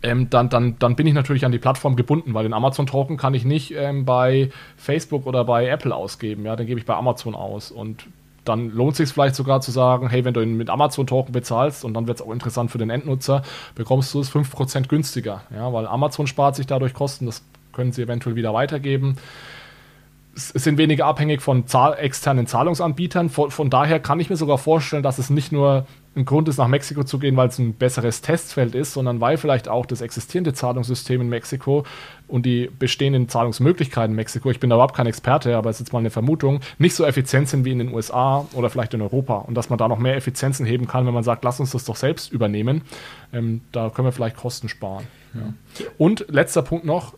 [SPEAKER 1] ähm, dann, dann, dann bin ich natürlich an die Plattform gebunden, weil den Amazon-Token kann ich nicht ähm, bei Facebook oder bei Apple ausgeben. Ja, den gebe ich bei Amazon aus. Und dann lohnt es sich vielleicht sogar zu sagen, hey, wenn du ihn mit Amazon-Token bezahlst und dann wird es auch interessant für den Endnutzer, bekommst du es 5% günstiger. Ja, weil Amazon spart sich dadurch Kosten, das können sie eventuell wieder weitergeben. Sind weniger abhängig von zahl externen Zahlungsanbietern. Von, von daher kann ich mir sogar vorstellen, dass es nicht nur ein Grund ist, nach Mexiko zu gehen, weil es ein besseres Testfeld ist, sondern weil vielleicht auch das existierende Zahlungssystem in Mexiko und die bestehenden Zahlungsmöglichkeiten in Mexiko, ich bin da überhaupt kein Experte, aber es ist jetzt mal eine Vermutung, nicht so effizient sind wie in den USA oder vielleicht in Europa und dass man da noch mehr Effizienzen heben kann, wenn man sagt, lass uns das doch selbst übernehmen. Ähm, da können wir vielleicht Kosten sparen. Ja. Und letzter Punkt noch,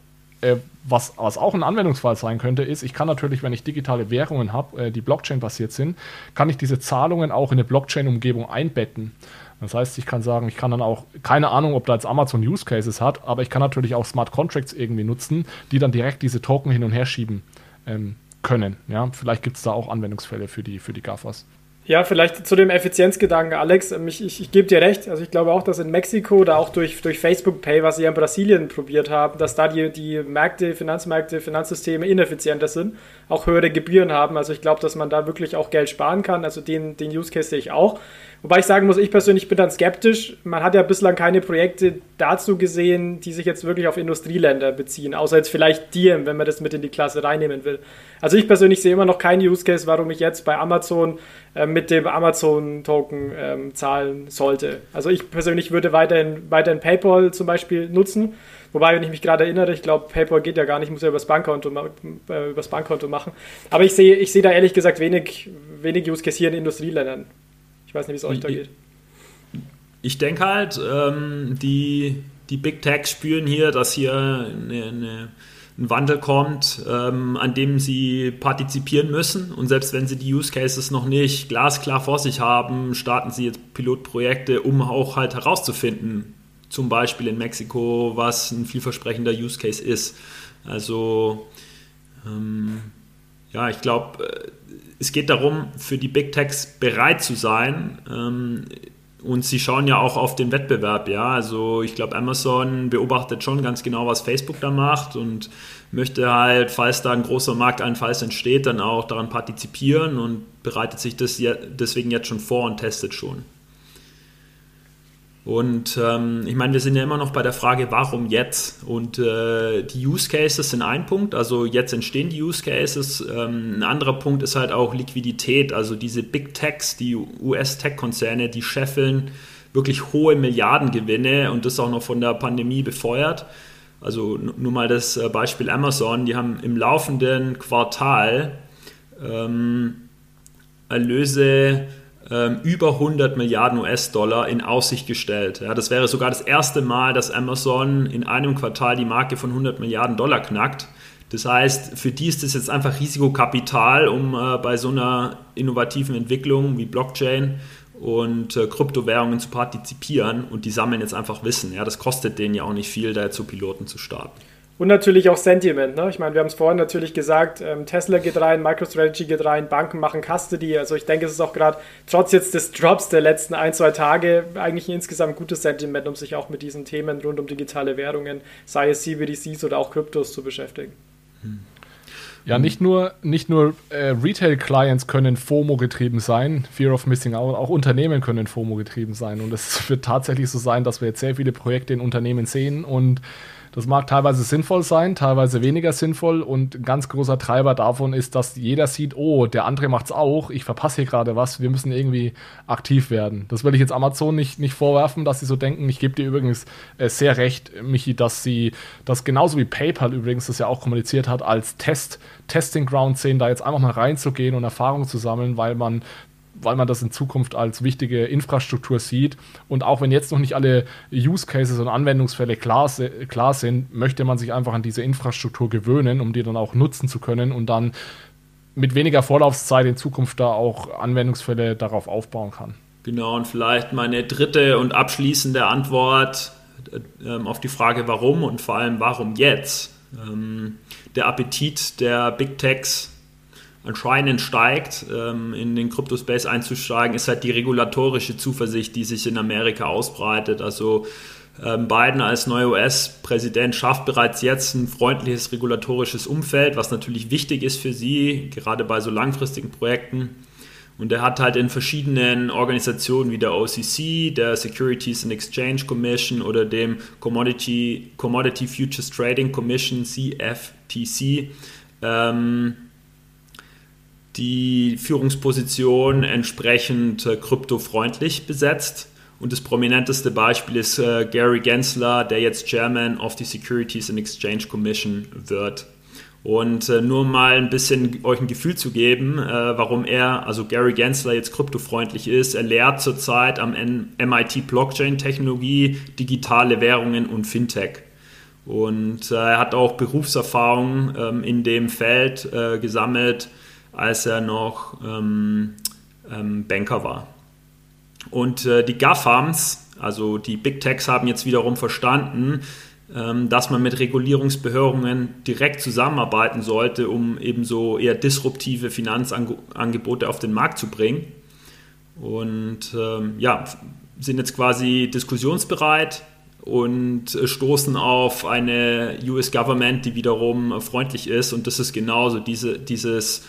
[SPEAKER 1] äh, was, was auch ein Anwendungsfall sein könnte, ist, ich kann natürlich, wenn ich digitale Währungen habe, äh, die Blockchain-basiert sind, kann ich diese Zahlungen auch in eine Blockchain-Umgebung einbetten. Das heißt, ich kann sagen, ich kann dann auch, keine Ahnung, ob da jetzt Amazon Use Cases hat, aber ich kann natürlich auch Smart Contracts irgendwie nutzen, die dann direkt diese Token hin und her schieben ähm, können. Ja, vielleicht gibt es da auch Anwendungsfälle für die, für die GAFAs.
[SPEAKER 2] Ja, vielleicht zu dem Effizienzgedanken, Alex. Ähm, ich, ich, ich gebe dir recht. Also ich glaube auch, dass in Mexiko oder auch durch, durch Facebook Pay, was sie in Brasilien probiert haben, dass da die, die Märkte, Finanzmärkte, Finanzsysteme ineffizienter sind, auch höhere Gebühren haben. Also ich glaube, dass man da wirklich auch Geld sparen kann. Also den, den Use Case sehe ich auch. Wobei ich sagen muss, ich persönlich bin dann skeptisch. Man hat ja bislang keine Projekte dazu gesehen, die sich jetzt wirklich auf Industrieländer beziehen, außer jetzt vielleicht Diem, wenn man das mit in die Klasse reinnehmen will. Also ich persönlich sehe immer noch keinen Use Case, warum ich jetzt bei Amazon äh, mit dem Amazon-Token ähm, zahlen sollte. Also ich persönlich würde weiterhin, weiterhin PayPal zum Beispiel nutzen. Wobei, wenn ich mich gerade erinnere, ich glaube, PayPal geht ja gar nicht, muss ja übers Bankkonto, äh, übers Bankkonto machen. Aber ich sehe, ich sehe da ehrlich gesagt wenig, wenig Use Case hier in Industrieländern. Ich weiß nicht, wie es euch da geht.
[SPEAKER 3] Ich denke halt, ähm, die, die Big Techs spüren hier, dass hier eine, eine, ein Wandel kommt, ähm, an dem sie partizipieren müssen. Und selbst wenn sie die Use Cases noch nicht glasklar vor sich haben, starten sie jetzt Pilotprojekte, um auch halt herauszufinden, zum Beispiel in Mexiko, was ein vielversprechender Use Case ist. Also ähm, ja, ich glaube, äh, es geht darum, für die Big Techs bereit zu sein, ähm, und sie schauen ja auch auf den Wettbewerb, ja. Also ich glaube, Amazon beobachtet schon ganz genau, was Facebook da macht und möchte halt, falls da ein großer Markteinfall entsteht, dann auch daran partizipieren und bereitet sich das deswegen jetzt schon vor und testet schon. Und ähm, ich meine, wir sind ja immer noch bei der Frage, warum jetzt? Und äh, die Use Cases sind ein Punkt, also jetzt entstehen die Use Cases. Ähm, ein anderer Punkt ist halt auch Liquidität, also diese Big Techs, die US-Tech-Konzerne, die scheffeln wirklich hohe Milliardengewinne und das auch noch von der Pandemie befeuert. Also nur mal das äh, Beispiel Amazon, die haben im laufenden Quartal ähm, Erlöse ähm, über 100 Milliarden US-Dollar in Aussicht gestellt. Ja, das wäre sogar das erste Mal, dass Amazon in einem Quartal die Marke von 100 Milliarden Dollar knackt. Das heißt, für die ist das jetzt einfach Risikokapital, um äh, bei so einer innovativen Entwicklung wie Blockchain und äh, Kryptowährungen zu partizipieren und die sammeln jetzt einfach Wissen. Ja, das kostet denen ja auch nicht viel, da jetzt so Piloten zu starten.
[SPEAKER 2] Und natürlich auch Sentiment. Ne? Ich meine, wir haben es vorhin natürlich gesagt, ähm, Tesla geht rein, MicroStrategy geht rein, Banken machen Custody. Also ich denke, es ist auch gerade trotz jetzt des Drops der letzten ein, zwei Tage eigentlich ein insgesamt gutes Sentiment, um sich auch mit diesen Themen rund um digitale Währungen, sei es CBDCs oder auch Kryptos zu beschäftigen.
[SPEAKER 1] Hm. Ja, nicht nur, nicht nur äh, Retail-Clients können FOMO getrieben sein, Fear of Missing Out, auch Unternehmen können FOMO getrieben sein. Und es wird tatsächlich so sein, dass wir jetzt sehr viele Projekte in Unternehmen sehen und das mag teilweise sinnvoll sein, teilweise weniger sinnvoll und ein ganz großer Treiber davon ist, dass jeder sieht, oh, der andere macht es auch, ich verpasse hier gerade was, wir müssen irgendwie aktiv werden. Das will ich jetzt Amazon nicht, nicht vorwerfen, dass sie so denken. Ich gebe dir übrigens äh, sehr recht, Michi, dass sie das genauso wie PayPal übrigens das ja auch kommuniziert hat, als Test, Testing Ground sehen, da jetzt einfach mal reinzugehen und Erfahrungen zu sammeln, weil man weil man das in Zukunft als wichtige Infrastruktur sieht. Und auch wenn jetzt noch nicht alle Use Cases und Anwendungsfälle klar, klar sind, möchte man sich einfach an diese Infrastruktur gewöhnen, um die dann auch nutzen zu können und dann mit weniger Vorlaufzeit in Zukunft da auch Anwendungsfälle darauf aufbauen kann.
[SPEAKER 3] Genau, und vielleicht meine dritte und abschließende Antwort äh, auf die Frage, warum und vor allem, warum jetzt? Ähm, der Appetit der Big Techs anscheinend steigt, ähm, in den Crypto-Space einzusteigen, ist halt die regulatorische Zuversicht, die sich in Amerika ausbreitet. Also ähm, Biden als neuer US-Präsident schafft bereits jetzt ein freundliches regulatorisches Umfeld, was natürlich wichtig ist für sie, gerade bei so langfristigen Projekten. Und er hat halt in verschiedenen Organisationen wie der OCC, der Securities and Exchange Commission oder dem Commodity, Commodity Futures Trading Commission, CFTC, ähm, die Führungsposition entsprechend äh, kryptofreundlich besetzt. Und das prominenteste Beispiel ist äh, Gary Gensler, der jetzt Chairman of the Securities and Exchange Commission wird. Und äh, nur mal ein bisschen euch ein Gefühl zu geben, äh, warum er, also Gary Gensler, jetzt kryptofreundlich ist. Er lehrt zurzeit am MIT Blockchain Technologie, digitale Währungen und Fintech. Und äh, er hat auch Berufserfahrung ähm, in dem Feld äh, gesammelt als er noch ähm, ähm, Banker war. Und äh, die GAFAMs, also die Big Techs, haben jetzt wiederum verstanden, ähm, dass man mit Regulierungsbehörden direkt zusammenarbeiten sollte, um eben so eher disruptive Finanzangebote auf den Markt zu bringen. Und ähm, ja, sind jetzt quasi diskussionsbereit und äh, stoßen auf eine US Government, die wiederum freundlich ist. Und das ist genauso diese, dieses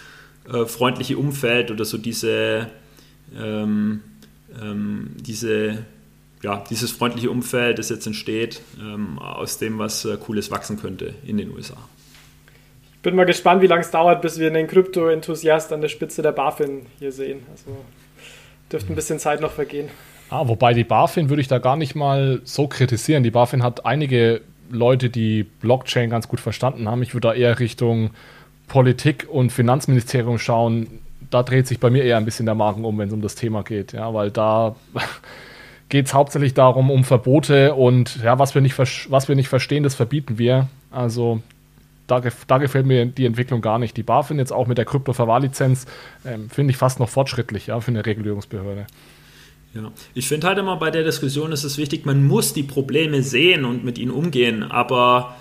[SPEAKER 3] äh, freundliche Umfeld oder so diese, ähm, ähm, diese, ja, dieses freundliche Umfeld, das jetzt entsteht, ähm, aus dem was äh, Cooles wachsen könnte in den USA.
[SPEAKER 2] Ich bin mal gespannt, wie lange es dauert, bis wir einen Krypto-Enthusiast an der Spitze der BaFin hier sehen. Also dürfte ein bisschen Zeit noch vergehen.
[SPEAKER 1] Ah, wobei die BaFin würde ich da gar nicht mal so kritisieren. Die BaFin hat einige Leute, die Blockchain ganz gut verstanden haben. Ich würde da eher Richtung Politik und Finanzministerium schauen, da dreht sich bei mir eher ein bisschen der Magen um, wenn es um das Thema geht, ja, weil da [LAUGHS] geht es hauptsächlich darum, um Verbote und ja, was wir nicht, was wir nicht verstehen, das verbieten wir. Also da, da, gefällt mir die Entwicklung gar nicht. Die BaFin jetzt auch mit der Krypto-Verwahrlizenz ähm, finde ich fast noch fortschrittlich ja, für eine Regulierungsbehörde.
[SPEAKER 3] Ja, ich finde halt immer bei der Diskussion ist es wichtig, man muss die Probleme sehen und mit ihnen umgehen, aber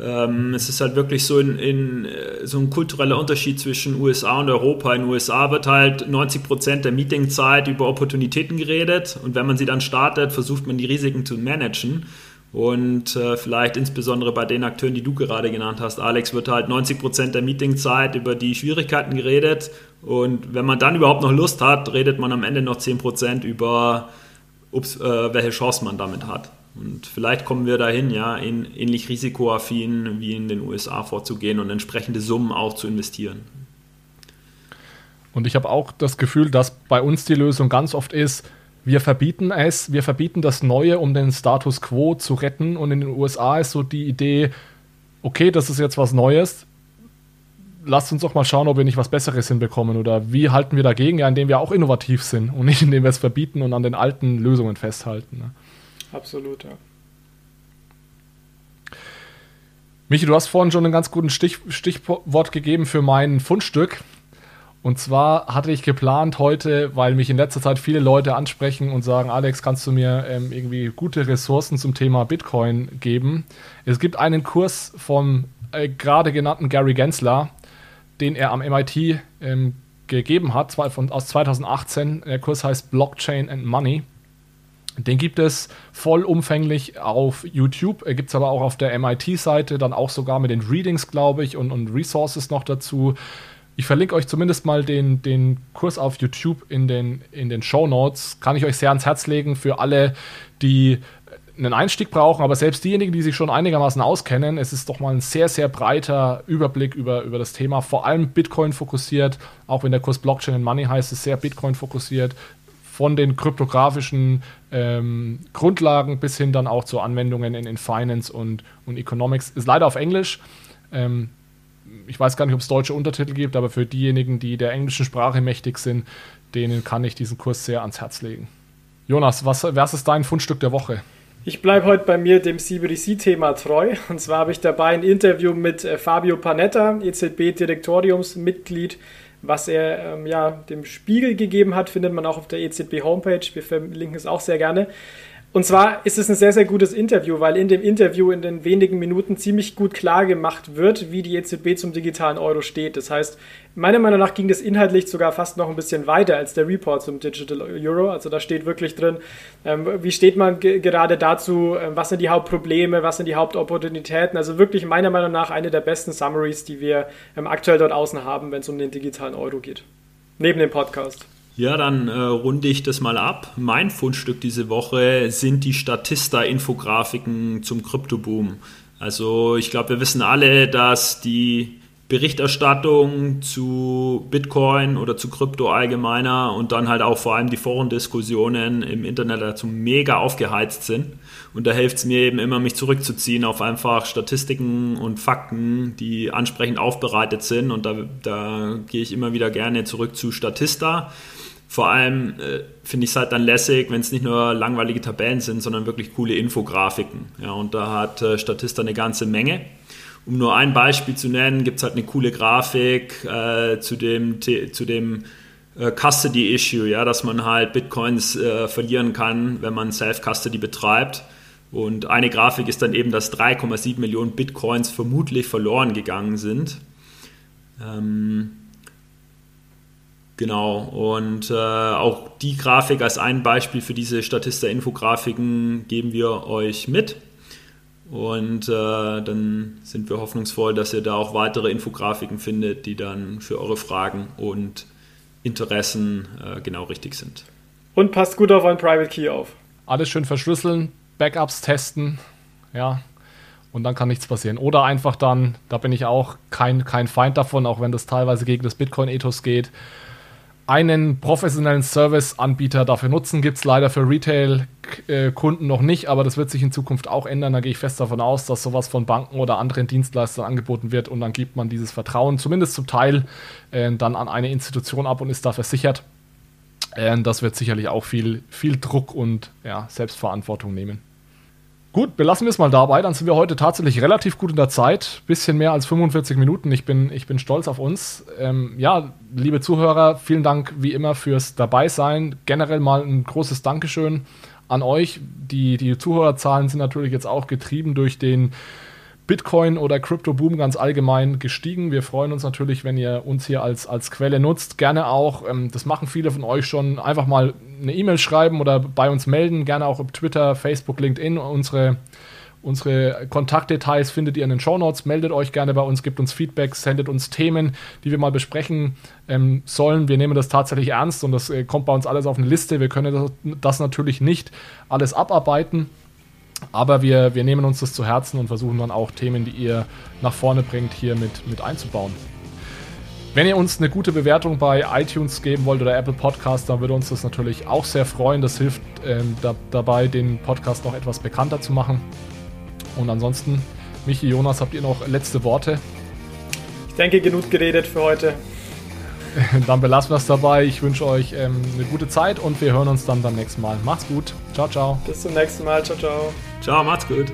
[SPEAKER 3] Ähm, es ist halt wirklich so, in, in, äh, so ein kultureller Unterschied zwischen USA und Europa. In den USA wird halt 90 Prozent der Meetingzeit über Opportunitäten geredet und wenn man sie dann startet, versucht man die Risiken zu managen. Und äh, vielleicht insbesondere bei den Akteuren, die du gerade genannt hast, Alex, wird halt 90 Prozent der Meetingzeit über die Schwierigkeiten geredet. Und wenn man dann überhaupt noch Lust hat, redet man am Ende noch 10% über, ups, äh, welche Chance man damit hat. Und vielleicht kommen wir dahin, ja, in, ähnlich risikoaffin wie in den USA vorzugehen und entsprechende Summen auch zu investieren.
[SPEAKER 1] Und ich habe auch das Gefühl, dass bei uns die Lösung ganz oft ist, wir verbieten es, wir verbieten das Neue, um den Status quo zu retten. Und in den USA ist so die Idee, okay, das ist jetzt was Neues, lasst uns doch mal schauen, ob wir nicht was Besseres hinbekommen. Oder wie halten wir dagegen? Ja, indem wir auch innovativ sind und nicht indem wir es verbieten und an den alten Lösungen festhalten. Ne?
[SPEAKER 2] Absolut, ja.
[SPEAKER 1] Michi, du hast vorhin schon ein ganz gutes Stich, Stichwort gegeben für mein Fundstück. Und zwar hatte ich geplant heute, weil mich in letzter Zeit viele Leute ansprechen und sagen, Alex, kannst du mir ähm, irgendwie gute Ressourcen zum Thema Bitcoin geben? Es gibt einen Kurs vom äh, gerade genannten Gary Gensler, den er am MIT ähm, gegeben hat, von, aus 2018. Der Kurs heißt Blockchain and Money. Den gibt es vollumfänglich auf YouTube, gibt es aber auch auf der MIT-Seite, dann auch sogar mit den Readings, glaube ich, und, und Resources noch dazu. Ich verlinke euch zumindest mal den, den Kurs auf YouTube in den, in den Show Notes. Kann ich euch sehr ans Herz legen für alle, die einen Einstieg brauchen, aber selbst diejenigen, die sich schon einigermaßen auskennen, es ist doch mal ein sehr, sehr breiter Überblick über, über das Thema, vor allem Bitcoin fokussiert, auch wenn der Kurs Blockchain and Money heißt, ist sehr Bitcoin fokussiert, von den kryptografischen ähm, Grundlagen bis hin dann auch zu Anwendungen in, in Finance und, und Economics. Ist leider auf Englisch. Ähm, ich weiß gar nicht, ob es deutsche Untertitel gibt, aber für diejenigen, die der englischen Sprache mächtig sind, denen kann ich diesen Kurs sehr ans Herz legen. Jonas, was, was ist dein Fundstück der Woche?
[SPEAKER 2] Ich bleibe heute bei mir dem CBDC-Thema treu. Und zwar habe ich dabei ein Interview mit äh, Fabio Panetta, EZB-Direktoriumsmitglied, was er ähm, ja, dem Spiegel gegeben hat, findet man auch auf der EZB-Homepage. Wir verlinken es auch sehr gerne. Und zwar ist es ein sehr, sehr gutes Interview, weil in dem Interview in den wenigen Minuten ziemlich gut klar gemacht wird, wie die EZB zum digitalen Euro steht. Das heißt, meiner Meinung nach ging das inhaltlich sogar fast noch ein bisschen weiter als der Report zum Digital Euro. Also da steht wirklich drin, ähm, wie steht man gerade dazu, ähm, was sind die Hauptprobleme, was sind die Hauptopportunitäten. Also wirklich meiner Meinung nach eine der besten Summaries, die wir ähm, aktuell dort außen haben, wenn es um den digitalen Euro geht. Neben dem Podcast.
[SPEAKER 3] Ja, dann äh, runde ich das mal ab. Mein Fundstück diese Woche sind die Statista-Infografiken zum Kryptoboom. Also ich glaube, wir wissen alle, dass die Berichterstattung zu Bitcoin oder zu Krypto allgemeiner und dann halt auch vor allem die Forendiskussionen im Internet dazu mega aufgeheizt sind. Und da hilft es mir eben immer, mich zurückzuziehen auf einfach Statistiken und Fakten, die ansprechend aufbereitet sind. Und da, da gehe ich immer wieder gerne zurück zu Statista. Vor allem äh, finde ich es halt dann lässig, wenn es nicht nur langweilige Tabellen sind, sondern wirklich coole Infografiken. Ja, und da hat äh, Statista eine ganze Menge. Um nur ein Beispiel zu nennen, gibt es halt eine coole Grafik äh, zu dem, zu dem äh, Custody-Issue, ja, dass man halt Bitcoins äh, verlieren kann, wenn man Self-Custody betreibt. Und eine Grafik ist dann eben, dass 3,7 Millionen Bitcoins vermutlich verloren gegangen sind. Ähm, Genau, und äh, auch die Grafik als ein Beispiel für diese Statista-Infografiken geben wir euch mit. Und äh, dann sind wir hoffnungsvoll, dass ihr da auch weitere Infografiken findet, die dann für eure Fragen und Interessen äh, genau richtig sind.
[SPEAKER 2] Und passt gut auf euren Private Key auf.
[SPEAKER 1] Alles schön verschlüsseln, Backups testen, ja, und dann kann nichts passieren. Oder einfach dann, da bin ich auch kein, kein Feind davon, auch wenn das teilweise gegen das Bitcoin-Ethos geht, einen professionellen Service-Anbieter dafür nutzen. Gibt es leider für Retail-Kunden noch nicht, aber das wird sich in Zukunft auch ändern. Da gehe ich fest davon aus, dass sowas von Banken oder anderen Dienstleistern angeboten wird und dann gibt man dieses Vertrauen zumindest zum Teil äh, dann an eine Institution ab und ist da versichert. Äh, das wird sicherlich auch viel, viel Druck und ja, Selbstverantwortung nehmen. Gut, belassen wir es mal dabei. Dann sind wir heute tatsächlich relativ gut in der Zeit. Bisschen mehr als 45 Minuten. Ich bin, ich bin stolz auf uns. Ähm, ja, liebe Zuhörer, vielen Dank wie immer fürs Dabeisein. Generell mal ein großes Dankeschön an euch. Die, die Zuhörerzahlen sind natürlich jetzt auch getrieben durch den Bitcoin oder Crypto Boom ganz allgemein gestiegen. Wir freuen uns natürlich, wenn ihr uns hier als, als Quelle nutzt. Gerne auch, ähm, das machen viele von euch schon, einfach mal eine E-Mail schreiben oder bei uns melden. Gerne auch auf Twitter, Facebook, LinkedIn. Unsere, unsere Kontaktdetails findet ihr in den Show Notes. Meldet euch gerne bei uns, gebt uns Feedback, sendet uns Themen, die wir mal besprechen ähm, sollen. Wir nehmen das tatsächlich ernst und das äh, kommt bei uns alles auf eine Liste. Wir können das, das natürlich nicht alles abarbeiten. Aber wir, wir nehmen uns das zu Herzen und versuchen dann auch Themen, die ihr nach vorne bringt, hier mit, mit einzubauen. Wenn ihr uns eine gute Bewertung bei iTunes geben wollt oder Apple Podcast, dann würde uns das natürlich auch sehr freuen. Das hilft ähm, da, dabei, den Podcast noch etwas bekannter zu machen. Und ansonsten, Michi, Jonas, habt ihr noch letzte Worte?
[SPEAKER 2] Ich denke, genug geredet für heute. [LAUGHS]
[SPEAKER 1] dann belassen wir es dabei. Ich wünsche euch ähm, eine gute Zeit und wir hören uns dann beim nächsten Mal. Macht's gut. Ciao, ciao.
[SPEAKER 2] Bis zum nächsten Mal. Ciao, ciao.
[SPEAKER 3] Ciao, macht's gut.